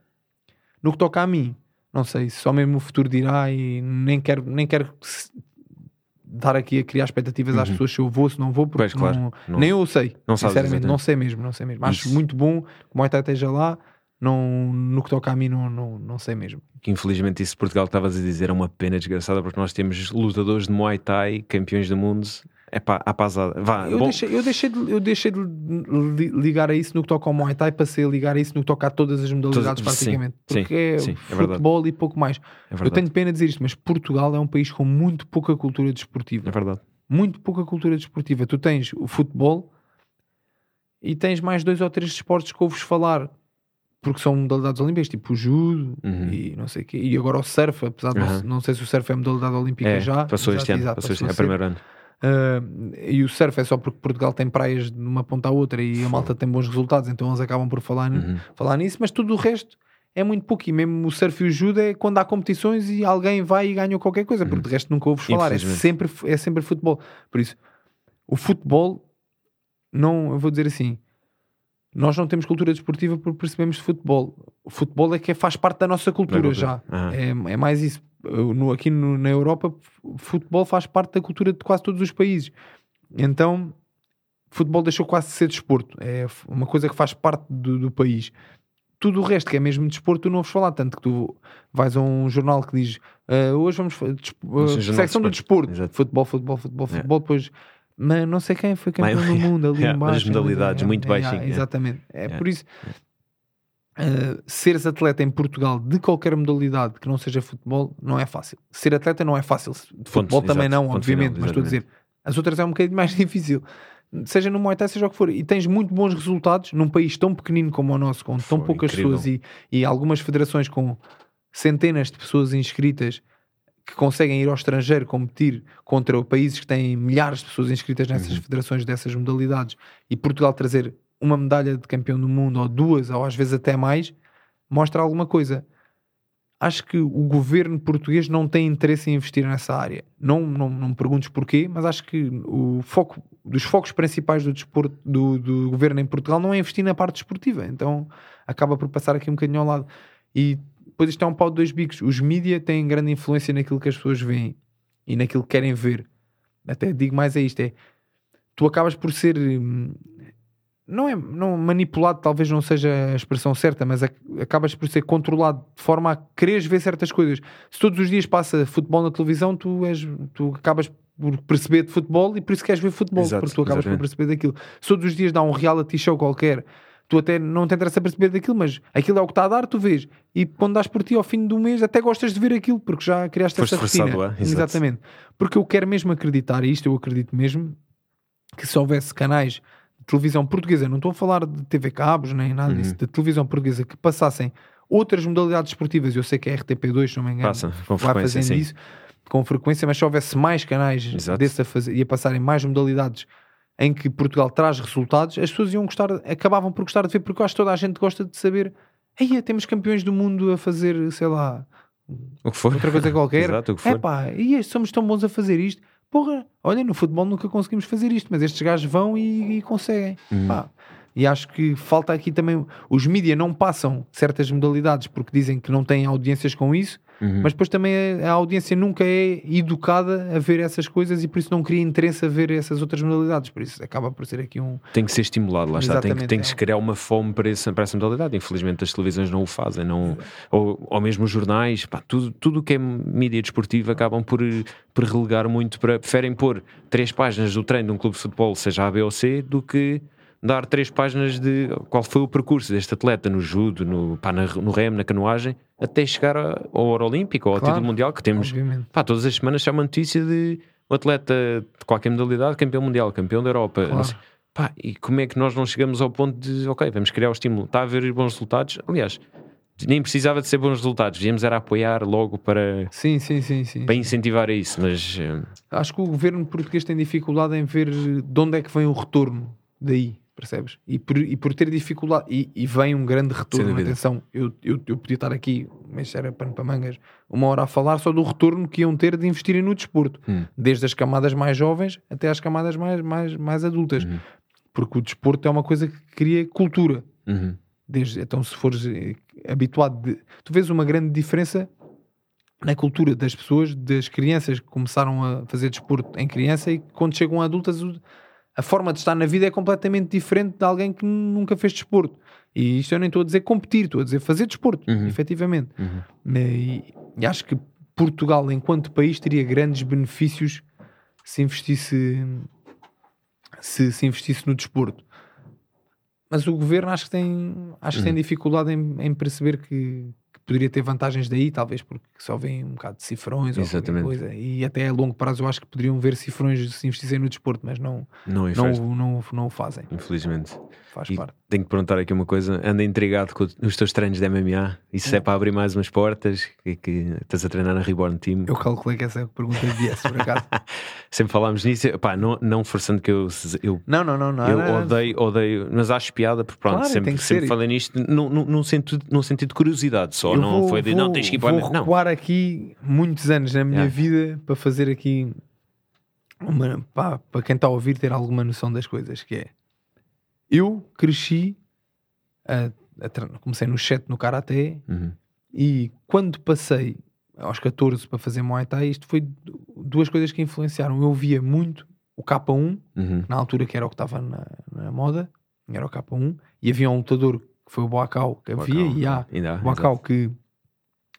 No que toca a mim, não sei, só mesmo o futuro dirá e nem quero, nem quero dar aqui a criar expectativas às Uhum. pessoas se eu vou, se não vou, porque Pois, claro. não- Não- nem eu sei, não sinceramente, não sei mesmo, não sei mesmo. Acho Isso. muito bom que o Muay Thai esteja lá, não, no que toca a mim, não, não, não sei mesmo. Que infelizmente isso Portugal estavas a dizer é uma pena desgraçada porque nós temos lutadores de Muay Thai, campeões do mundo. É pá, a pasada. Vá, Eu bom, deixei, eu, deixei de, eu deixei de li- ligar a isso no que toca ao Muay Thai, passei a ligar a isso no que toca a todas as modalidades sim, praticamente. sim, Porque é, sim, é verdade. futebol e pouco mais. é Eu tenho pena de dizer isto, mas Portugal é um país com muito pouca cultura desportiva. É verdade. Muito pouca cultura desportiva. Tu tens o futebol e tens mais dois ou três esportes que ouves falar. Porque são modalidades olímpicas, tipo o judo Uhum. e não sei o quê. E agora o surf, apesar de não- Uhum. não, sei se o surf é modalidade olímpica É, já. passou Exato, este ano. exato, passou este, passou é primeiro ano. Uh, e o surf é só porque Portugal tem praias de uma ponta à outra e a malta tem bons resultados, então eles acabam por falar, Uhum. falar nisso, mas tudo o resto é muito pouco. E mesmo o surf e o judo é quando há competições e alguém vai e ganha qualquer coisa, porque de resto nunca ouves falar. É Uhum. Sempre, é sempre futebol. Por isso, o futebol, não, eu vou dizer assim. Nós não temos cultura desportiva porque percebemos de futebol. O futebol é que faz parte da nossa cultura cultura. já. Aham. É, é mais isso. Eu, no- aqui no- na Europa, futebol faz parte da cultura de quase todos os países. Então, futebol deixou quase de ser desporto. É uma coisa que faz parte do, do país. Tudo o resto que é mesmo desporto, tu não ouves falar. Tanto que tu vais a um jornal que diz "Ah, hoje vamos. de secção do desporto. Exato. Futebol, futebol, futebol, É. futebol. Depois, mas não sei quem foi campeão Mas- do (laughs) mundo ali É, embaixo. as modalidades muito baixinho, é. Exatamente. É É. por isso. Uh, seres atleta em Portugal de qualquer modalidade que não seja futebol não é fácil. Ser atleta não é fácil. De futebol também exato, não, ponto obviamente, final, mas estou a dizer, as outras é um bocadinho mais (laughs) difícil. Seja no Muay Thai, seja o que for. E tens muito bons resultados num país tão pequenino como o nosso, com tão Foi poucas incrível. pessoas e, e algumas federações com centenas de pessoas inscritas que conseguem ir ao estrangeiro competir contra países que têm milhares de pessoas inscritas nessas Uhum. federações dessas modalidades e Portugal trazer uma medalha de campeão do mundo ou duas ou às vezes até mais mostra alguma coisa. Acho que o governo português não tem interesse em investir nessa área. Não, não, não me perguntes porquê, mas acho que o foco dos focos principais do, desporto, do, do governo em Portugal não é investir na parte desportiva. Então acaba por passar aqui um bocadinho ao lado. E depois isto é um pau de dois bicos. Os mídia têm grande influência naquilo que as pessoas veem e naquilo que querem ver. Até digo mais a isto: é tu acabas por ser hum, não é não, manipulado, talvez não seja a expressão certa, mas ac- acabas por ser controlado de forma a quereres ver certas coisas. Se todos os dias passa futebol na televisão, tu, és, tu acabas por perceber de futebol e por isso queres ver futebol, Exato, porque tu acabas exatamente. por perceber daquilo. Se todos os dias dá um reality show qualquer, tu até não te interessa perceber daquilo, mas aquilo é o que está a dar, tu vês. E quando dás por ti ao fim do mês, até gostas de ver aquilo, porque já criaste Foste essa rotina. lá, exato. Exatamente. Porque eu quero mesmo acreditar, e isto eu acredito mesmo, que se houvesse canais de televisão portuguesa, não estou a falar de TV Cabos nem nada Uhum. disso, de televisão portuguesa que passassem outras modalidades esportivas, eu sei que a RTP2, se não me engano, Passa, com vai frequência, fazendo sim. isso com frequência, mas se houvesse mais canais Exato. desse a fazer, e a passarem mais modalidades em que Portugal traz resultados, as pessoas iam gostar, acabavam por gostar de ver, porque eu acho que toda a gente gosta de saber. Aí temos campeões do mundo a fazer, sei lá, O que for. outra coisa qualquer. (laughs) Exato, o que for. pá, e somos tão bons a fazer isto. Porra, olha, no futebol nunca conseguimos fazer isto, mas estes gajos vão e, e conseguem. Uhum. Pá, E acho que falta aqui também. Os mídias não passam certas modalidades porque dizem que não têm audiências com isso, Uhum. mas depois também a, a audiência nunca é educada a ver essas coisas e por isso não cria interesse a ver essas outras modalidades. Por isso acaba por ser aqui um. Tem que ser estimulado, lá está. Tem que, tem que se é. criar uma fome para essa, para essa modalidade. Infelizmente as televisões não o fazem, não, ou, ou mesmo os jornais, pá, tudo tudo o que é mídia desportiva acabam por, por relegar muito para. Preferem pôr três páginas do treino de um clube de futebol, seja A, B ou C, do que dar três páginas de qual foi o percurso deste atleta no judo, no, pá, na- no remo, na canoagem, até chegar ao Ouro Olímpico ou ao Claro, título mundial que temos. Obviamente. Pá, todas as semanas sai uma notícia de um atleta de qualquer modalidade, campeão mundial, campeão da Europa. Claro. sei. Pá, e como é que nós não chegamos ao ponto de, ok, vamos criar o estímulo, está a haver bons resultados? Aliás, nem precisava de ser bons resultados, devíamos era apoiar logo para, Sim, sim, sim, sim. para incentivar isso, mas eh, Acho que o governo português tem dificuldade em ver de onde é que vem o retorno daí, percebes? E por, e por ter dificuldade, e, e vem um grande retorno. Atenção, eu, eu, eu podia estar aqui, mas era pano para mangas, uma hora a falar só do retorno que iam ter de investirem no desporto, Hum. desde as camadas mais jovens até às camadas mais, mais, mais adultas, Uhum. porque o desporto é uma coisa que cria cultura. uhum, Desde, então, se fores eh, habituado, de, tu vês uma grande diferença na cultura das pessoas, das crianças que começaram a fazer desporto em criança e quando chegam a adultas, a forma de estar na vida é completamente diferente de alguém que nunca fez desporto. E isto eu nem estou a dizer competir, estou a dizer fazer desporto, Uhum. efetivamente. Uhum. E, e acho que Portugal, enquanto país, teria grandes benefícios se investisse se, se investisse no desporto. Mas o governo acho que tem, acho que tem Uhum. dificuldade em, em perceber que, que poderia ter vantagens daí, talvez porque só vem um bocado de cifrões ou Exatamente. coisa. E até a longo prazo eu acho que poderiam ver cifrões se investissem no desporto, mas não, Não não, não, o- não o fazem. infelizmente. Faz E parte. tenho que perguntar aqui uma coisa: anda intrigado com os teus treinos de MMA? Isso é para abrir mais umas portas? Que, que estás a treinar na Reborn Team? Eu calculei que essa pergunta viesse, por acaso. (laughs) Sempre falámos nisso, Pá, não, não forçando que eu, eu Não, não, não, não. Eu não, odeio, odeio, mas acho piada, porque pronto, Claro, sempre, sempre falei nisto num, num sentido, num sentido de curiosidade só, Eu não vou- foi de não vou- tens que ir para Vou a Não, recuar aqui muitos anos na minha Yeah. vida para fazer aqui uma, pá, para quem está a ouvir ter alguma noção das coisas que é eu cresci a- a comecei no 7 no Karaté Uhum. e quando passei aos 14 para fazer Muay Thai isto foi du- duas coisas que influenciaram eu via muito o K1 Uhum. na altura que era o que estava na, na moda era o K1 e havia um lutador que foi o Boacau que havia e há ainda Macau que,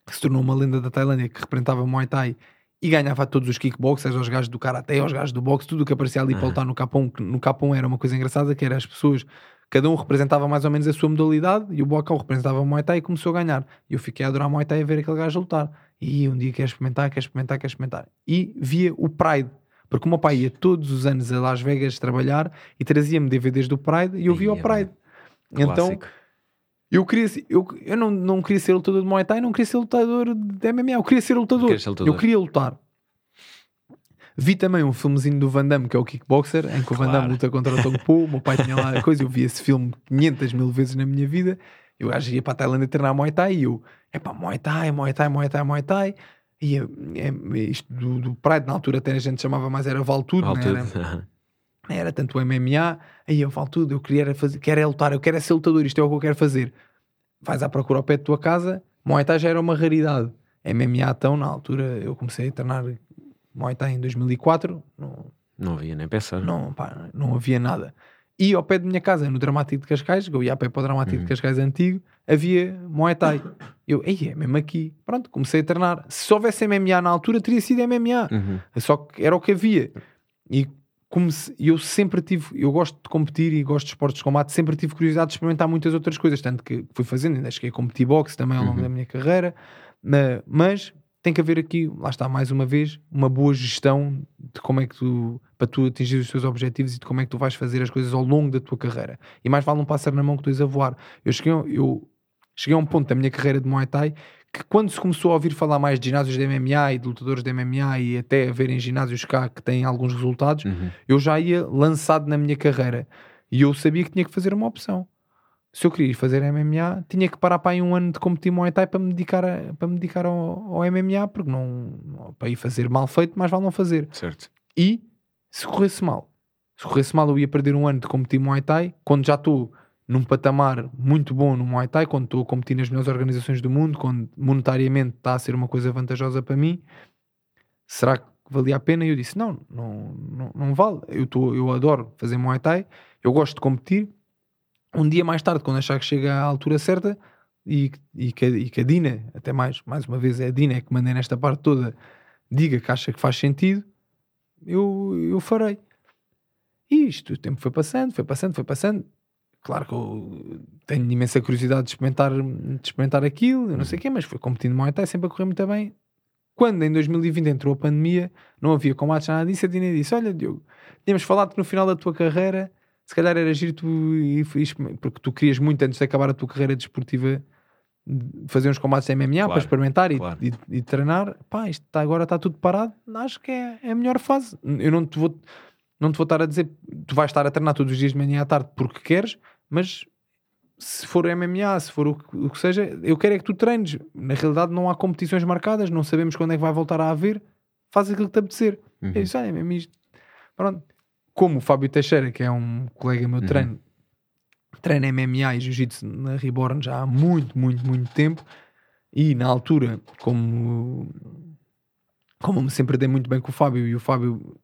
que se tornou uma lenda da Tailândia que representava Muay Thai e ganhava todos os kickboxers, aos gajos do Karaté, aos gajos do boxe, tudo o que aparecia ali para Aham. lutar no Capão. que No Capão era uma coisa engraçada que era as pessoas, cada um representava mais ou menos a sua modalidade e o Boacau representava o Muay Thai e começou a ganhar. E eu fiquei a adorar Muay Thai a ver aquele gajo lutar. E um dia quer experimentar, quer experimentar, quer experimentar. E via o Pride. Porque o meu pai ia todos os anos a Las Vegas trabalhar e trazia-me DVDs do Pride e eu via o Ia, Pride. Então. Eu queria eu, eu não, não queria ser lutador de Muay Thai, não queria ser lutador de MMA, eu queria ser lutador. Ser lutador. Eu queria lutar. Vi também um filmezinho do Van Damme, que é o Kickboxer, em que o Van Damme luta contra o Tong Po. O meu pai tinha lá a coisa, eu vi esse filme 500 mil vezes na minha vida. Eu acho que ia para a Tailândia treinar Muay Thai e eu, é pá, Muay Thai, Muay Thai, Muay Thai, Muay Thai. E eu, é, isto do, do Pride, na altura até a gente chamava mais, era Vale Tudo, Vale não tudo. era? (laughs) Era tanto o MMA, aí eu falo tudo, eu queria fazer, quero é lutar, eu quero é ser lutador, isto é o que eu quero fazer. Vais à procura ao pé da tua casa, Muay Thai já era uma raridade. MMA então, na altura, eu comecei a treinar Muay Thai em 2004, não, Não havia nem pensar. não, pá, não havia nada. E ao pé da minha casa, no Dramático de Cascais, que eu ia a pé para o Dramático Uhum. de Cascais antigo, havia Muay Thai. Eu, ei, é mesmo aqui. Pronto, comecei a treinar. Se houvesse MMA na altura, teria sido MMA. Uhum. Só que era o que havia. E como se- eu sempre tive, eu gosto de competir e gosto de esportes de combate, sempre tive curiosidade de experimentar muitas outras coisas, tanto que fui fazendo, ainda cheguei a competir boxe também ao longo Uhum. da minha carreira, Ma- mas tem que haver aqui, lá está mais uma vez, uma boa gestão de como é que tu, para tu atingir os teus objetivos e de como é que tu vais fazer as coisas ao longo da tua carreira. E mais vale um pássaro na mão que dois a voar. Eu cheguei, eu cheguei a um ponto da minha carreira de Muay Thai que quando se começou a ouvir falar mais de ginásios de MMA e de lutadores de MMA e até haverem ginásios cá que têm alguns resultados, Uhum. eu já ia lançado na minha carreira e eu sabia que tinha que fazer uma opção. Se eu queria ir fazer MMA, tinha que parar para aí um ano de competir Muay Thai para me dedicar, a- para me dedicar ao, ao MMA, porque não, não- para ir fazer mal feito, mais vale não fazer. Certo. E se corresse mal, se corresse mal, eu ia perder um ano de competir Muay Thai, quando já estou num patamar muito bom no Muay Thai, quando estou a competir nas melhores organizações do mundo, quando monetariamente está a ser uma coisa vantajosa para mim, será que valia a pena? E eu disse: não, não, não, não vale. Eu, tô, eu adoro fazer Muay Thai, eu gosto de competir. Um dia mais tarde, quando achar que chega à altura certa, e, e, que, e que a Dina, até mais, mais uma vez, é a Dina que manda nesta parte toda, diga que acha que faz sentido, eu, eu farei. E isto, o tempo foi passando, foi passando, foi passando. Claro que eu tenho imensa curiosidade de experimentar, de experimentar aquilo, eu não sei o quê, mas foi competindo Muay Thai, sempre a correr muito bem. Quando em 2020 entrou a pandemia, não havia combates, nada disso, a Dina disse: Olha, Diogo, tínhamos falado que no final da tua carreira, se calhar era giro tu, porque tu querias muito antes de acabar a tua carreira desportiva fazer uns combates de MMA Claro, para experimentar e, claro. e- e treinar. Pá, isto tá- agora está tudo parado. Acho que é, é a melhor fase. Eu não te vou não te vou estar a dizer tu vais estar a treinar todos os dias de manhã à tarde porque queres, mas se for MMA, se for o que, o que seja, eu quero é que tu treines. Na realidade, não há competições marcadas, não sabemos quando é que vai voltar a haver. Faz aquilo que te apetecer. Uhum. Disse, olha, é mesmo isto. Pronto. Como o Fábio Teixeira, que é um colega meu Uhum. treino, treina MMA e Jiu-Jitsu na Reborn já há muito, muito, muito tempo. E na altura, como, como me sempre dei muito bem com o Fábio, e o Fábio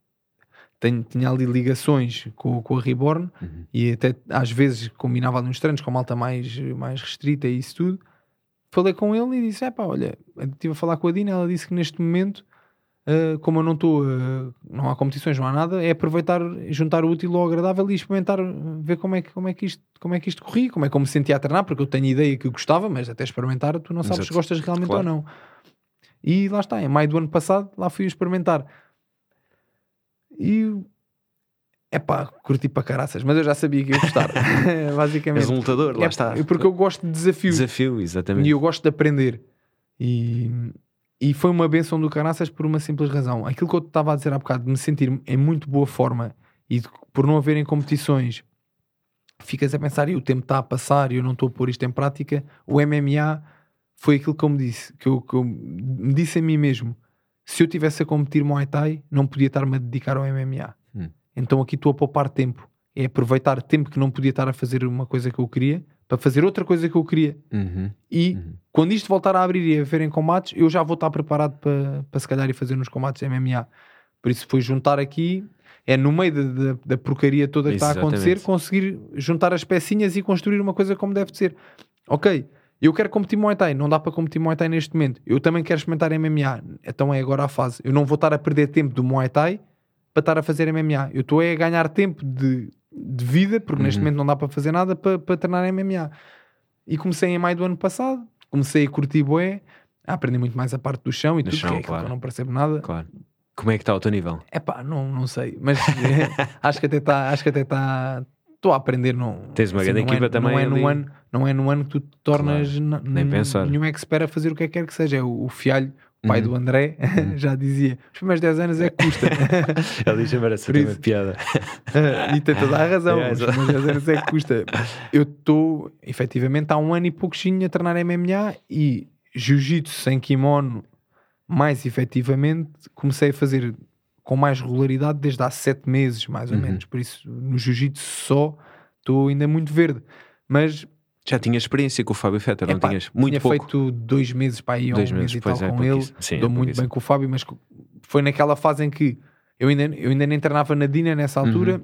tenho, tinha ali ligações com, com a Reborn Uhum. e até às vezes combinava ali uns treinos com malta mais, mais restrita e isso tudo. Falei com ele e disse: é pá, olha, estive a falar com a Dina, ela disse que neste momento, ah, como eu não estou, ah, não há competições, não há nada, é aproveitar, juntar o útil ao agradável e experimentar, ver como é que, como é que, isto, como é que isto corria, como é que eu me sentia a treinar, porque eu tenho ideia que gostava, mas até experimentar, tu não sabes Exato. se gostas realmente Claro. ou não. E lá está, em maio do ano passado, lá fui experimentar. E é pá, curti para caraças, mas eu já sabia que ia gostar, (laughs) basicamente. És um lutador, lá É, está. Porque eu gosto de desafios Desafio, exatamente. e eu gosto de aprender. E, e foi uma benção do caraças por uma simples razão. Aquilo que eu estava a dizer há bocado, de me sentir em muito boa forma e de- por não haverem competições, ficas a pensar e o tempo está a passar e eu não estou a pôr isto em prática. O MMA foi aquilo que eu me disse, que eu, que eu me disse a mim mesmo. Se eu tivesse a competir Muay Thai, não podia estar-me a dedicar ao MMA. Hum. Então aqui estou a poupar tempo. É aproveitar tempo que não podia estar a fazer uma coisa que eu queria para fazer outra coisa que eu queria. Uhum. E Uhum. quando isto voltar a abrir e a haverem combates, eu já vou estar preparado para, para se calhar ir fazer nos combates MMA. Por isso foi juntar aqui, é no meio da, porcaria toda que está a acontecer, Exatamente. conseguir juntar as pecinhas e construir uma coisa como deve de ser. Ok, eu quero competir Muay Thai, não dá para competir Muay Thai neste momento. Eu também quero experimentar MMA, então é agora a fase. Eu não vou estar a perder tempo do Muay Thai para estar a fazer MMA. Eu estou é a ganhar tempo de, de vida, porque neste Uhum. momento não dá para fazer nada para, para treinar MMA. E comecei em maio do ano passado, comecei a curtir bué, a aprender muito mais a parte do chão e Do tudo, chão, é claro. eu não percebo nada. Claro. Como é que está o teu nível? É pá, não, não sei, mas (laughs) acho que até está, acho que até está, estou a aprender. Não, Tens uma grande não equipa é, também Não é, ali. no ano, não é no ano que tu te tornas Claro, nem pensar. nenhum expert a fazer o que é que quer que seja. É o, o Fialho, o pai Uhum. do André, (laughs) já dizia: os primeiros 10 anos é que custa. (laughs) Ele merece Por ter uma piada. (laughs) e tem toda a razão. É, Os primeiros 10 anos é que custa. Eu estou, efetivamente, há um ano e pouquinho a treinar MMA e jiu-jitsu sem kimono, mais efetivamente, comecei a fazer com mais regularidade desde há 7 meses, mais ou Uhum. menos. Por isso, no jiu-jitsu só estou ainda muito verde. Mas Já tinhas experiência com o Fábio Fetter, não epá, tinhas? Muito tinha pouco. feito dois meses para ir, ou Dois um meses, mês e tal é, com ele. Sim, é Dou muito pouquíssimo. bem com o Fábio, mas foi naquela fase em que eu ainda, eu ainda nem treinava na Dina nessa altura.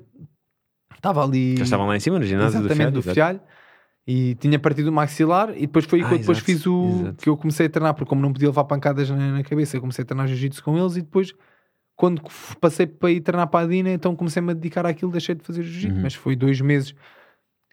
Estava ali. Uhum. Já estavam lá em cima no ginásio Exatamente, do do Fialho. E tinha partido o maxilar e depois foi aí que Ah, eu depois exato, fiz o exato. que eu comecei a treinar, porque como não podia levar pancadas na, na cabeça, eu comecei a treinar jiu-jitsu com eles e depois quando passei para ir treinar para a Dina, então comecei-me a dedicar àquilo, deixei de fazer jiu-jitsu, Uhum. mas foi dois meses.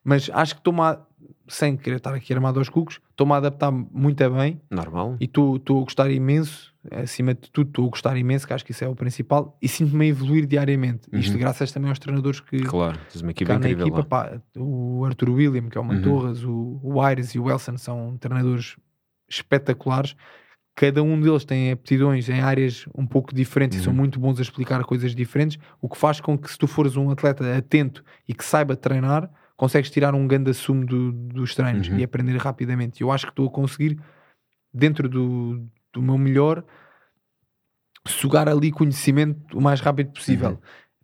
Mas acho que estou-me a, sem querer estar aqui armado aos cucos, estou-me a adaptar muito bem Normal. e estou a gostar imenso, acima de tudo estou a gostar imenso, que acho que isso é o principal, e sinto-me a evoluir diariamente. Isto Uhum. graças também aos treinadores que, Claro, tens uma equipa incrível equipa, pá, o Arthur William, que é o Mantorras, o, o Aires e o Elson são treinadores espetaculares. Cada um deles tem aptidões em áreas um pouco diferentes e são Uhum. muito bons a explicar coisas diferentes, o que faz com que se tu fores um atleta atento e que saiba treinar, consegues tirar um grande assumo do- dos treinos Uhum. e aprender rapidamente. Eu acho que estou a conseguir, dentro do, do meu melhor, sugar ali conhecimento o mais rápido possível. Uhum.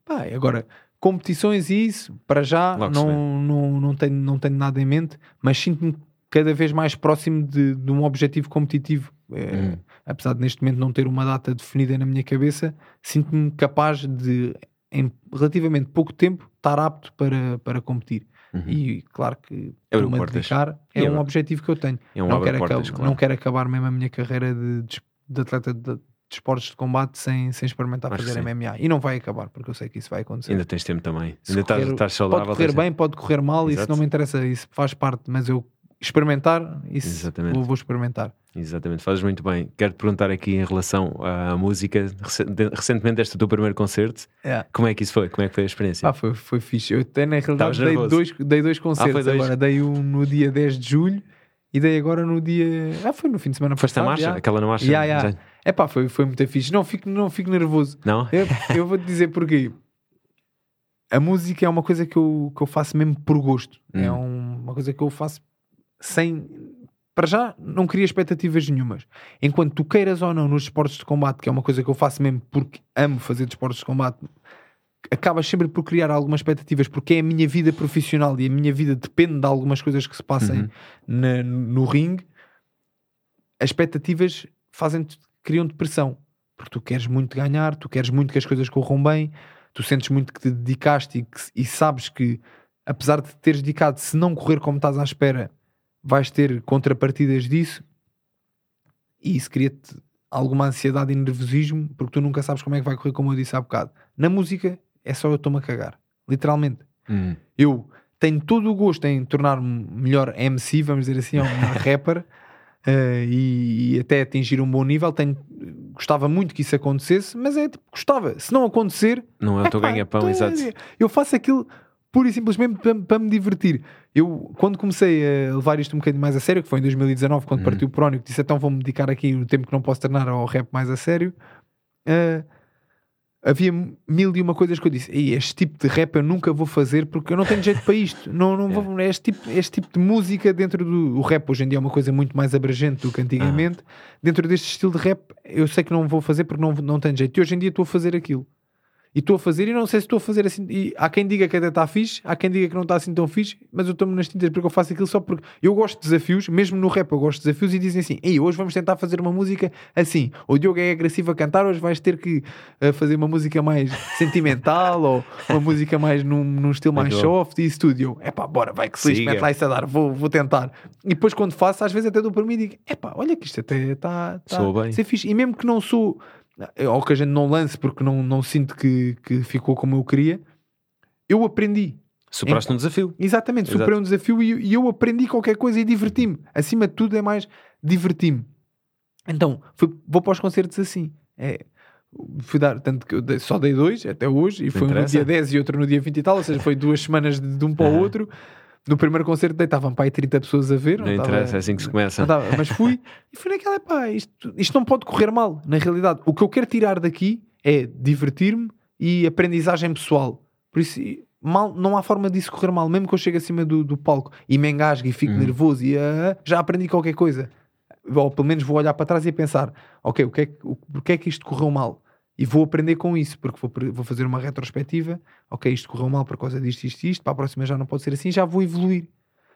Pá, agora, competições e isso, para já Logo não, não, não, tenho, não tenho nada em mente, mas sinto-me cada vez mais próximo de, de um objetivo competitivo. É, Hum. Apesar de neste momento não ter uma data definida na minha cabeça, sinto-me capaz de, em relativamente pouco tempo, estar apto para, para competir. Uhum. E claro que portas. dedicar, é E um objetivo que eu tenho É um não, quero portas, claro. não quero acabar mesmo a minha carreira de, de, atleta de, de esportes de combate sem, sem experimentar Acho fazer. MMA. E não vai acabar, porque eu sei que isso vai acontecer. Ainda tens tempo também. Se Ainda estás, correr- estás saudável. pode correr bem, pode correr mal, isso Exato. não me interessa, isso faz parte, mas eu experimentar, isso Exatamente. vou, experimentar. Exatamente, fazes muito bem. Quero-te perguntar aqui em relação à música. Recen- Recentemente, este é o teu primeiro concerto. É. Como é que isso foi? Como é que foi a experiência? Ah, foi, foi fixe. Eu até na realidade dei? Ah, dois, dei dois concertos foi dois? agora. Dei um no dia 10 de julho e dei agora no dia. Ah, foi no fim de semana Foste passado. marcha? já. Aquela na marcha? Ya. Já- É pá, foi, foi muito fixe. Não fico, não fico nervoso. Não? Eu, eu vou te dizer porquê. A música é uma coisa que eu, que eu faço mesmo por gosto. É Hum. um- uma coisa que eu faço sem. Para já, não cria expectativas nenhumas. Enquanto tu queiras ou não nos esportes de combate, que é uma coisa que eu faço mesmo porque amo fazer desportos de combate, acabas sempre por criar algumas expectativas porque é a minha vida profissional e a minha vida depende de algumas coisas que se passem Uhum. na- no ringue. As expectativas fazem-te, criam-te pressão porque tu queres muito ganhar, tu queres muito que as coisas corram bem, tu sentes muito que te dedicaste e, que, e sabes que, apesar de te teres dedicado, se não correr como estás à espera, vais ter contrapartidas disso. E isso cria-te alguma ansiedade e nervosismo, porque tu nunca sabes como é que vai correr, como eu disse há bocado. Na música, é só eu estou-me a cagar. Literalmente. Hum. Eu tenho todo o gosto em tornar-me melhor MC, vamos dizer assim, ou melhor (laughs) rapper. Uh, e, e, até atingir um bom nível. Tenho, gostava muito que isso acontecesse, mas é tipo, gostava. Se não acontecer, não é o teu ganha-pão, então, exato. Eu faço aquilo pura e simplesmente para, para, me divertir. Eu, quando comecei a levar isto um bocadinho mais a sério, que foi em 2019, quando hum. partiu o Prónico, disse então vou-me dedicar aqui o tempo que não posso treinar ao rap mais a sério. Uh, havia mil e uma coisas que eu disse: este tipo de rap eu nunca vou fazer porque eu não tenho jeito para isto. Não, não vou, (laughs) é. este, tipo, este tipo de música dentro do o rap hoje em dia é uma coisa muito mais abrangente do que antigamente. Ah. Dentro deste estilo de rap, eu sei que não vou fazer porque não, não tenho jeito. E hoje em dia estou a fazer aquilo e estou a fazer e não sei se estou a fazer assim. E há quem diga que até está fixe, há quem diga que não está assim tão fixe, mas eu estou-me nas tintas porque eu faço aquilo só porque eu gosto de desafios, mesmo no rap eu gosto de desafios e dizem assim: Ei, hoje vamos tentar fazer uma música assim. O Diogo é agressivo a cantar, hoje vais ter que uh, fazer uma música mais (laughs) sentimental ou uma música mais num, num estilo mais soft e isso tudo. E eu, epá, bora, vai que se lixe, mete lá isso a dar, vou, vou tentar. E depois quando faço, às vezes até dou para mim e digo: Epá, olha que isto até está tá, tá, ser fixe. E mesmo que não sou ou que a gente não lance porque não, não sinto que, que ficou como eu queria, eu aprendi. Superaste um desafio. Exatamente, Exato. superei um desafio e, e, eu aprendi qualquer coisa e diverti-me. Acima de tudo é mais diverti-me. Então, fui, vou para os concertos assim. É, fui dar, tanto que eu só dei dois até hoje, e foi um no dia 10 e outro no dia 20 e tal, ou seja, foi duas semanas de, de um para o outro. No primeiro concerto deitavam para aí 30 pessoas a ver. Não, não interessa, é assim que se começa. mas fui e fui naquela, pá, isto, isto não pode correr mal, na realidade. O que eu quero tirar daqui é divertir-me e aprendizagem pessoal. Por isso, mal, não há forma disso correr mal, mesmo que eu chegue acima do, do palco e me engasgue e fique hum. nervoso e uh, já aprendi qualquer coisa. Ou pelo menos vou olhar para trás e pensar, ok, o que é, o, porque é que isto correu mal? E vou aprender com isso, porque vou, vou fazer uma retrospectiva. Ok, isto correu mal por causa disto, isto, isto, para a próxima já não pode ser assim, já vou evoluir.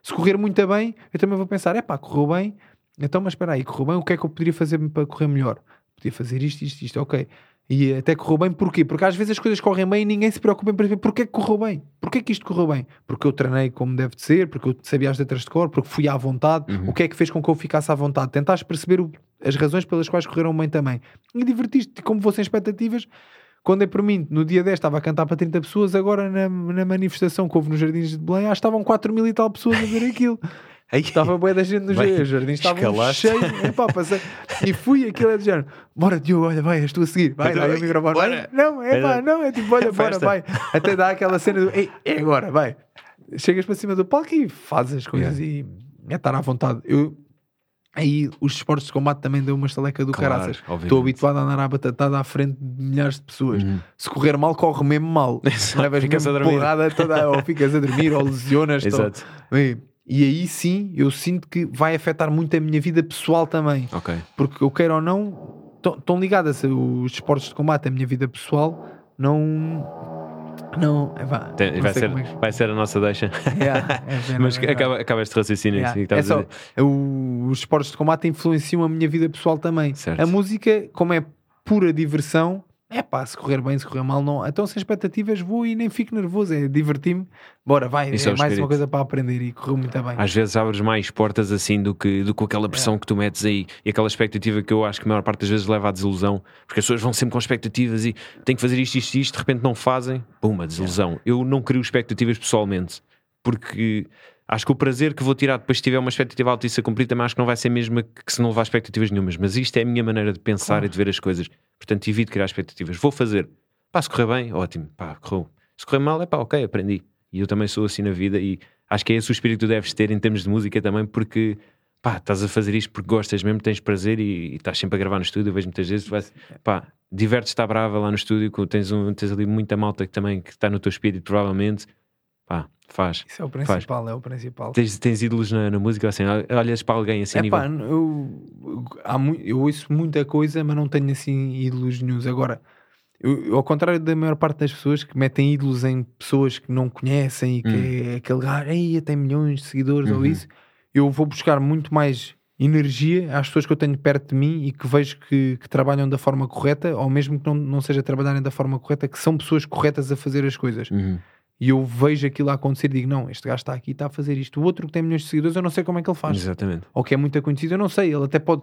Se correr muito bem, eu também vou pensar: é pá, correu bem, então, mas espera aí, correu bem, o que é que eu poderia fazer para correr melhor? Podia fazer isto, isto, isto, ok. E até correu bem, porquê? Porque às vezes as coisas correm bem e ninguém se preocupa em perceber porquê que correu bem. Porquê que isto correu bem? Porque eu treinei como deve de ser, porque eu sabia as letras de cor, porque fui à vontade. Uhum. O que é que fez com que eu ficasse à vontade? Tentaste perceber o, as razões pelas quais correram bem também. E divertiste-te, como fossem expectativas. Quando é por mim, no dia 10 estava a cantar para 30 pessoas, agora na, na manifestação que houve nos Jardins de Belém, que estavam 4 mil e tal pessoas a ver aquilo. (laughs) Aí, estava boa da gente nos Bem, jardins, estavam cheios. Epá, passei, e fui aquilo é de género: bora, Diogo, olha, vai, estou a seguir, vai, vai, o microfone, vai. Não, é pá, não, é tipo, olha, bora, vai. Até dá aquela cena do: ei, é agora, vai. Chegas para cima do palco e fazes as coisas yeah. e é estar à vontade. Eu, aí os esportes de combate também deu uma estaleca do claro, caraças. Estou habituado a andar à batatada à frente de milhares de pessoas. Uhum. Se correr mal, corre mesmo mal. (laughs) Levas ficas mesmo a dormir. porrada toda, ou ficas a dormir, ou lesionas. Exato. E aí sim eu sinto que vai afetar muito a minha vida pessoal também. Okay. Porque eu quero ou não, estão ligadas os esportes de combate à minha vida pessoal, não. Não, é, Tem, não vai, ser, é vai ser a nossa deixa. (laughs) Yeah, é (laughs) Mas acaba, acaba este raciocínio. Yeah. É só, o, os esportes de combate influenciam a minha vida pessoal também. Certo. A música, como é pura diversão, é pá, se correr bem, se correr mal, não. Então, sem expectativas, vou e nem fico nervoso. É divertir-me. Bora, vai. Isso é, é mais uma coisa para aprender e correu muito bem. Às vezes abres mais portas assim do que, do que aquela pressão é. que tu metes aí e aquela expectativa que eu acho que a maior parte das vezes leva à desilusão. Porque as pessoas vão sempre com expectativas e têm que fazer isto, isto, isto, de repente não fazem. Puma, desilusão. É. Eu não crio expectativas pessoalmente porque acho que o prazer que vou tirar depois se tiver uma expectativa alta e se cumprir também acho que não vai ser mesmo que se não levar expectativas nenhumas. Mas isto é a minha maneira de pensar claro. e de ver as coisas. Portanto, evito criar expectativas. Vou fazer. Pá, se correr bem, ótimo. Pá, correu. Se correr mal, é pá, ok, aprendi. E eu também sou assim na vida e acho que é esse o espírito que tu deves ter em termos de música também, porque pá, estás a fazer isto porque gostas mesmo, tens prazer e, e estás sempre a gravar no estúdio. Eu vejo muitas vezes, vais, pá, divertes-te à brava lá no estúdio, tens, um, tens ali muita malta que também que está no teu espírito, provavelmente. Pá, faz. Isso é o principal, faz. é o principal. Tens, tens ídolos na, na, música assim? Olhas para alguém assim? É nível... pá, eu, eu, eu ouço muita coisa, mas não tenho assim ídolos nenhum. Agora, eu, ao contrário da maior parte das pessoas que metem ídolos em pessoas que não conhecem e que hum. é aquele gajo, aí tem milhões de seguidores uhum. ou isso, eu vou buscar muito mais energia às pessoas que eu tenho perto de mim e que vejo que, que trabalham da forma correta, ou mesmo que não, não seja trabalharem da forma correta, que são pessoas corretas a fazer as coisas. Uhum. E eu vejo aquilo a acontecer e digo: não, este gajo está aqui, está a fazer isto. O outro que tem milhões de seguidores, eu não sei como é que ele faz. Exatamente. Ou que é muito conhecido, eu não sei. Ele até pode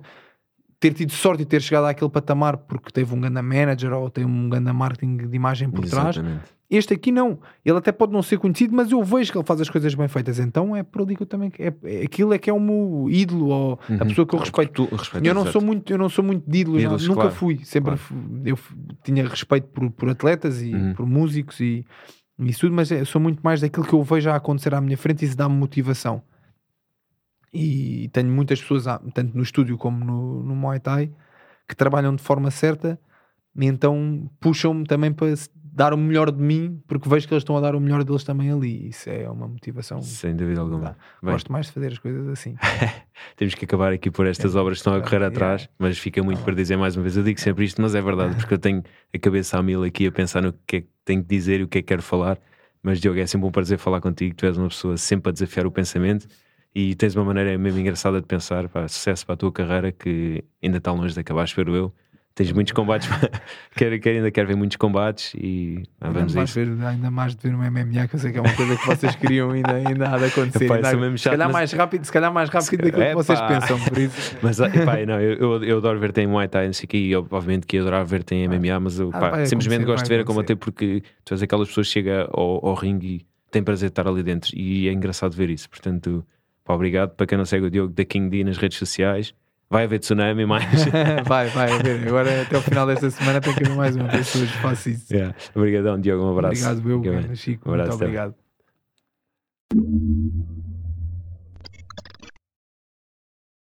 ter tido sorte de ter chegado àquele patamar porque teve um grande manager ou tem um grande marketing de imagem por trás. Exatamente. Este aqui não. Ele até pode não ser conhecido, mas eu vejo que ele faz as coisas bem feitas. Então é por ali que eu também. É, é- aquilo é que é o meu ídolo ou a Uhum. pessoa que eu respeito. Tu, respeito Eu não, sou muito, eu não sou muito de ídolos, Ídolos, nunca claro. fui. Sempre Claro. eu tinha respeito por, por atletas e Uhum. por músicos e e isso tudo, mas eu sou muito mais daquilo que eu vejo a acontecer à minha frente e isso dá-me motivação. E tenho muitas pessoas, tanto no estúdio como no, no Muay Thai, que trabalham de forma certa e então puxam-me também para dar o melhor de mim, porque vejo que eles estão a dar o melhor deles também ali. Isso é uma motivação. Sem dúvida alguma. Bem, Gosto mais de fazer as coisas assim. (laughs) temos que acabar aqui por estas obras que estão a correr Yeah. atrás, mas fica muito para dizer mais uma vez. Eu digo sempre isto, mas é verdade, porque eu tenho a cabeça a mil aqui a pensar no que é que tenho que dizer e o que é que quero falar. Mas Diogo, é sempre um prazer falar contigo. Tu és uma pessoa sempre a desafiar o pensamento e tens uma maneira mesmo engraçada de pensar. Pá, sucesso para a tua carreira que ainda está longe de acabar, espero eu. Tens muitos combates, (laughs) quero, quero, ainda quero ver muitos combates e ah, Ainda vamos a mais, ver, ainda mais de ver um MMA, que eu sei que é uma coisa que vocês queriam ainda, ainda há de acontecer. Epá, Ainda sou mesmo se chato, calhar mas- mais rápido, se calhar mais rápido daquilo que vocês pensam, por isso. (laughs) Mas epá, não, eu, eu, adoro ver-te em Muay Thai, não sei quê, e obviamente que eu adorava ver-te em MMA, mas eu Ah, pá, simplesmente gosto de ver a combater porque tu és aquelas pessoas que chega ao, ao ringue e tem prazer de estar ali dentro e é engraçado ver isso. Portanto, pá, obrigado. Para quem não segue o Diogo da King D nas redes sociais, Vai haver tsunami mais. (laughs) vai, vai haver. Agora até o final desta semana tem que haver mais uma pessoa que faça isso. Yeah. Obrigadão, Diogo. Um abraço. Obrigado, meu. Chico, um abraço muito obrigado.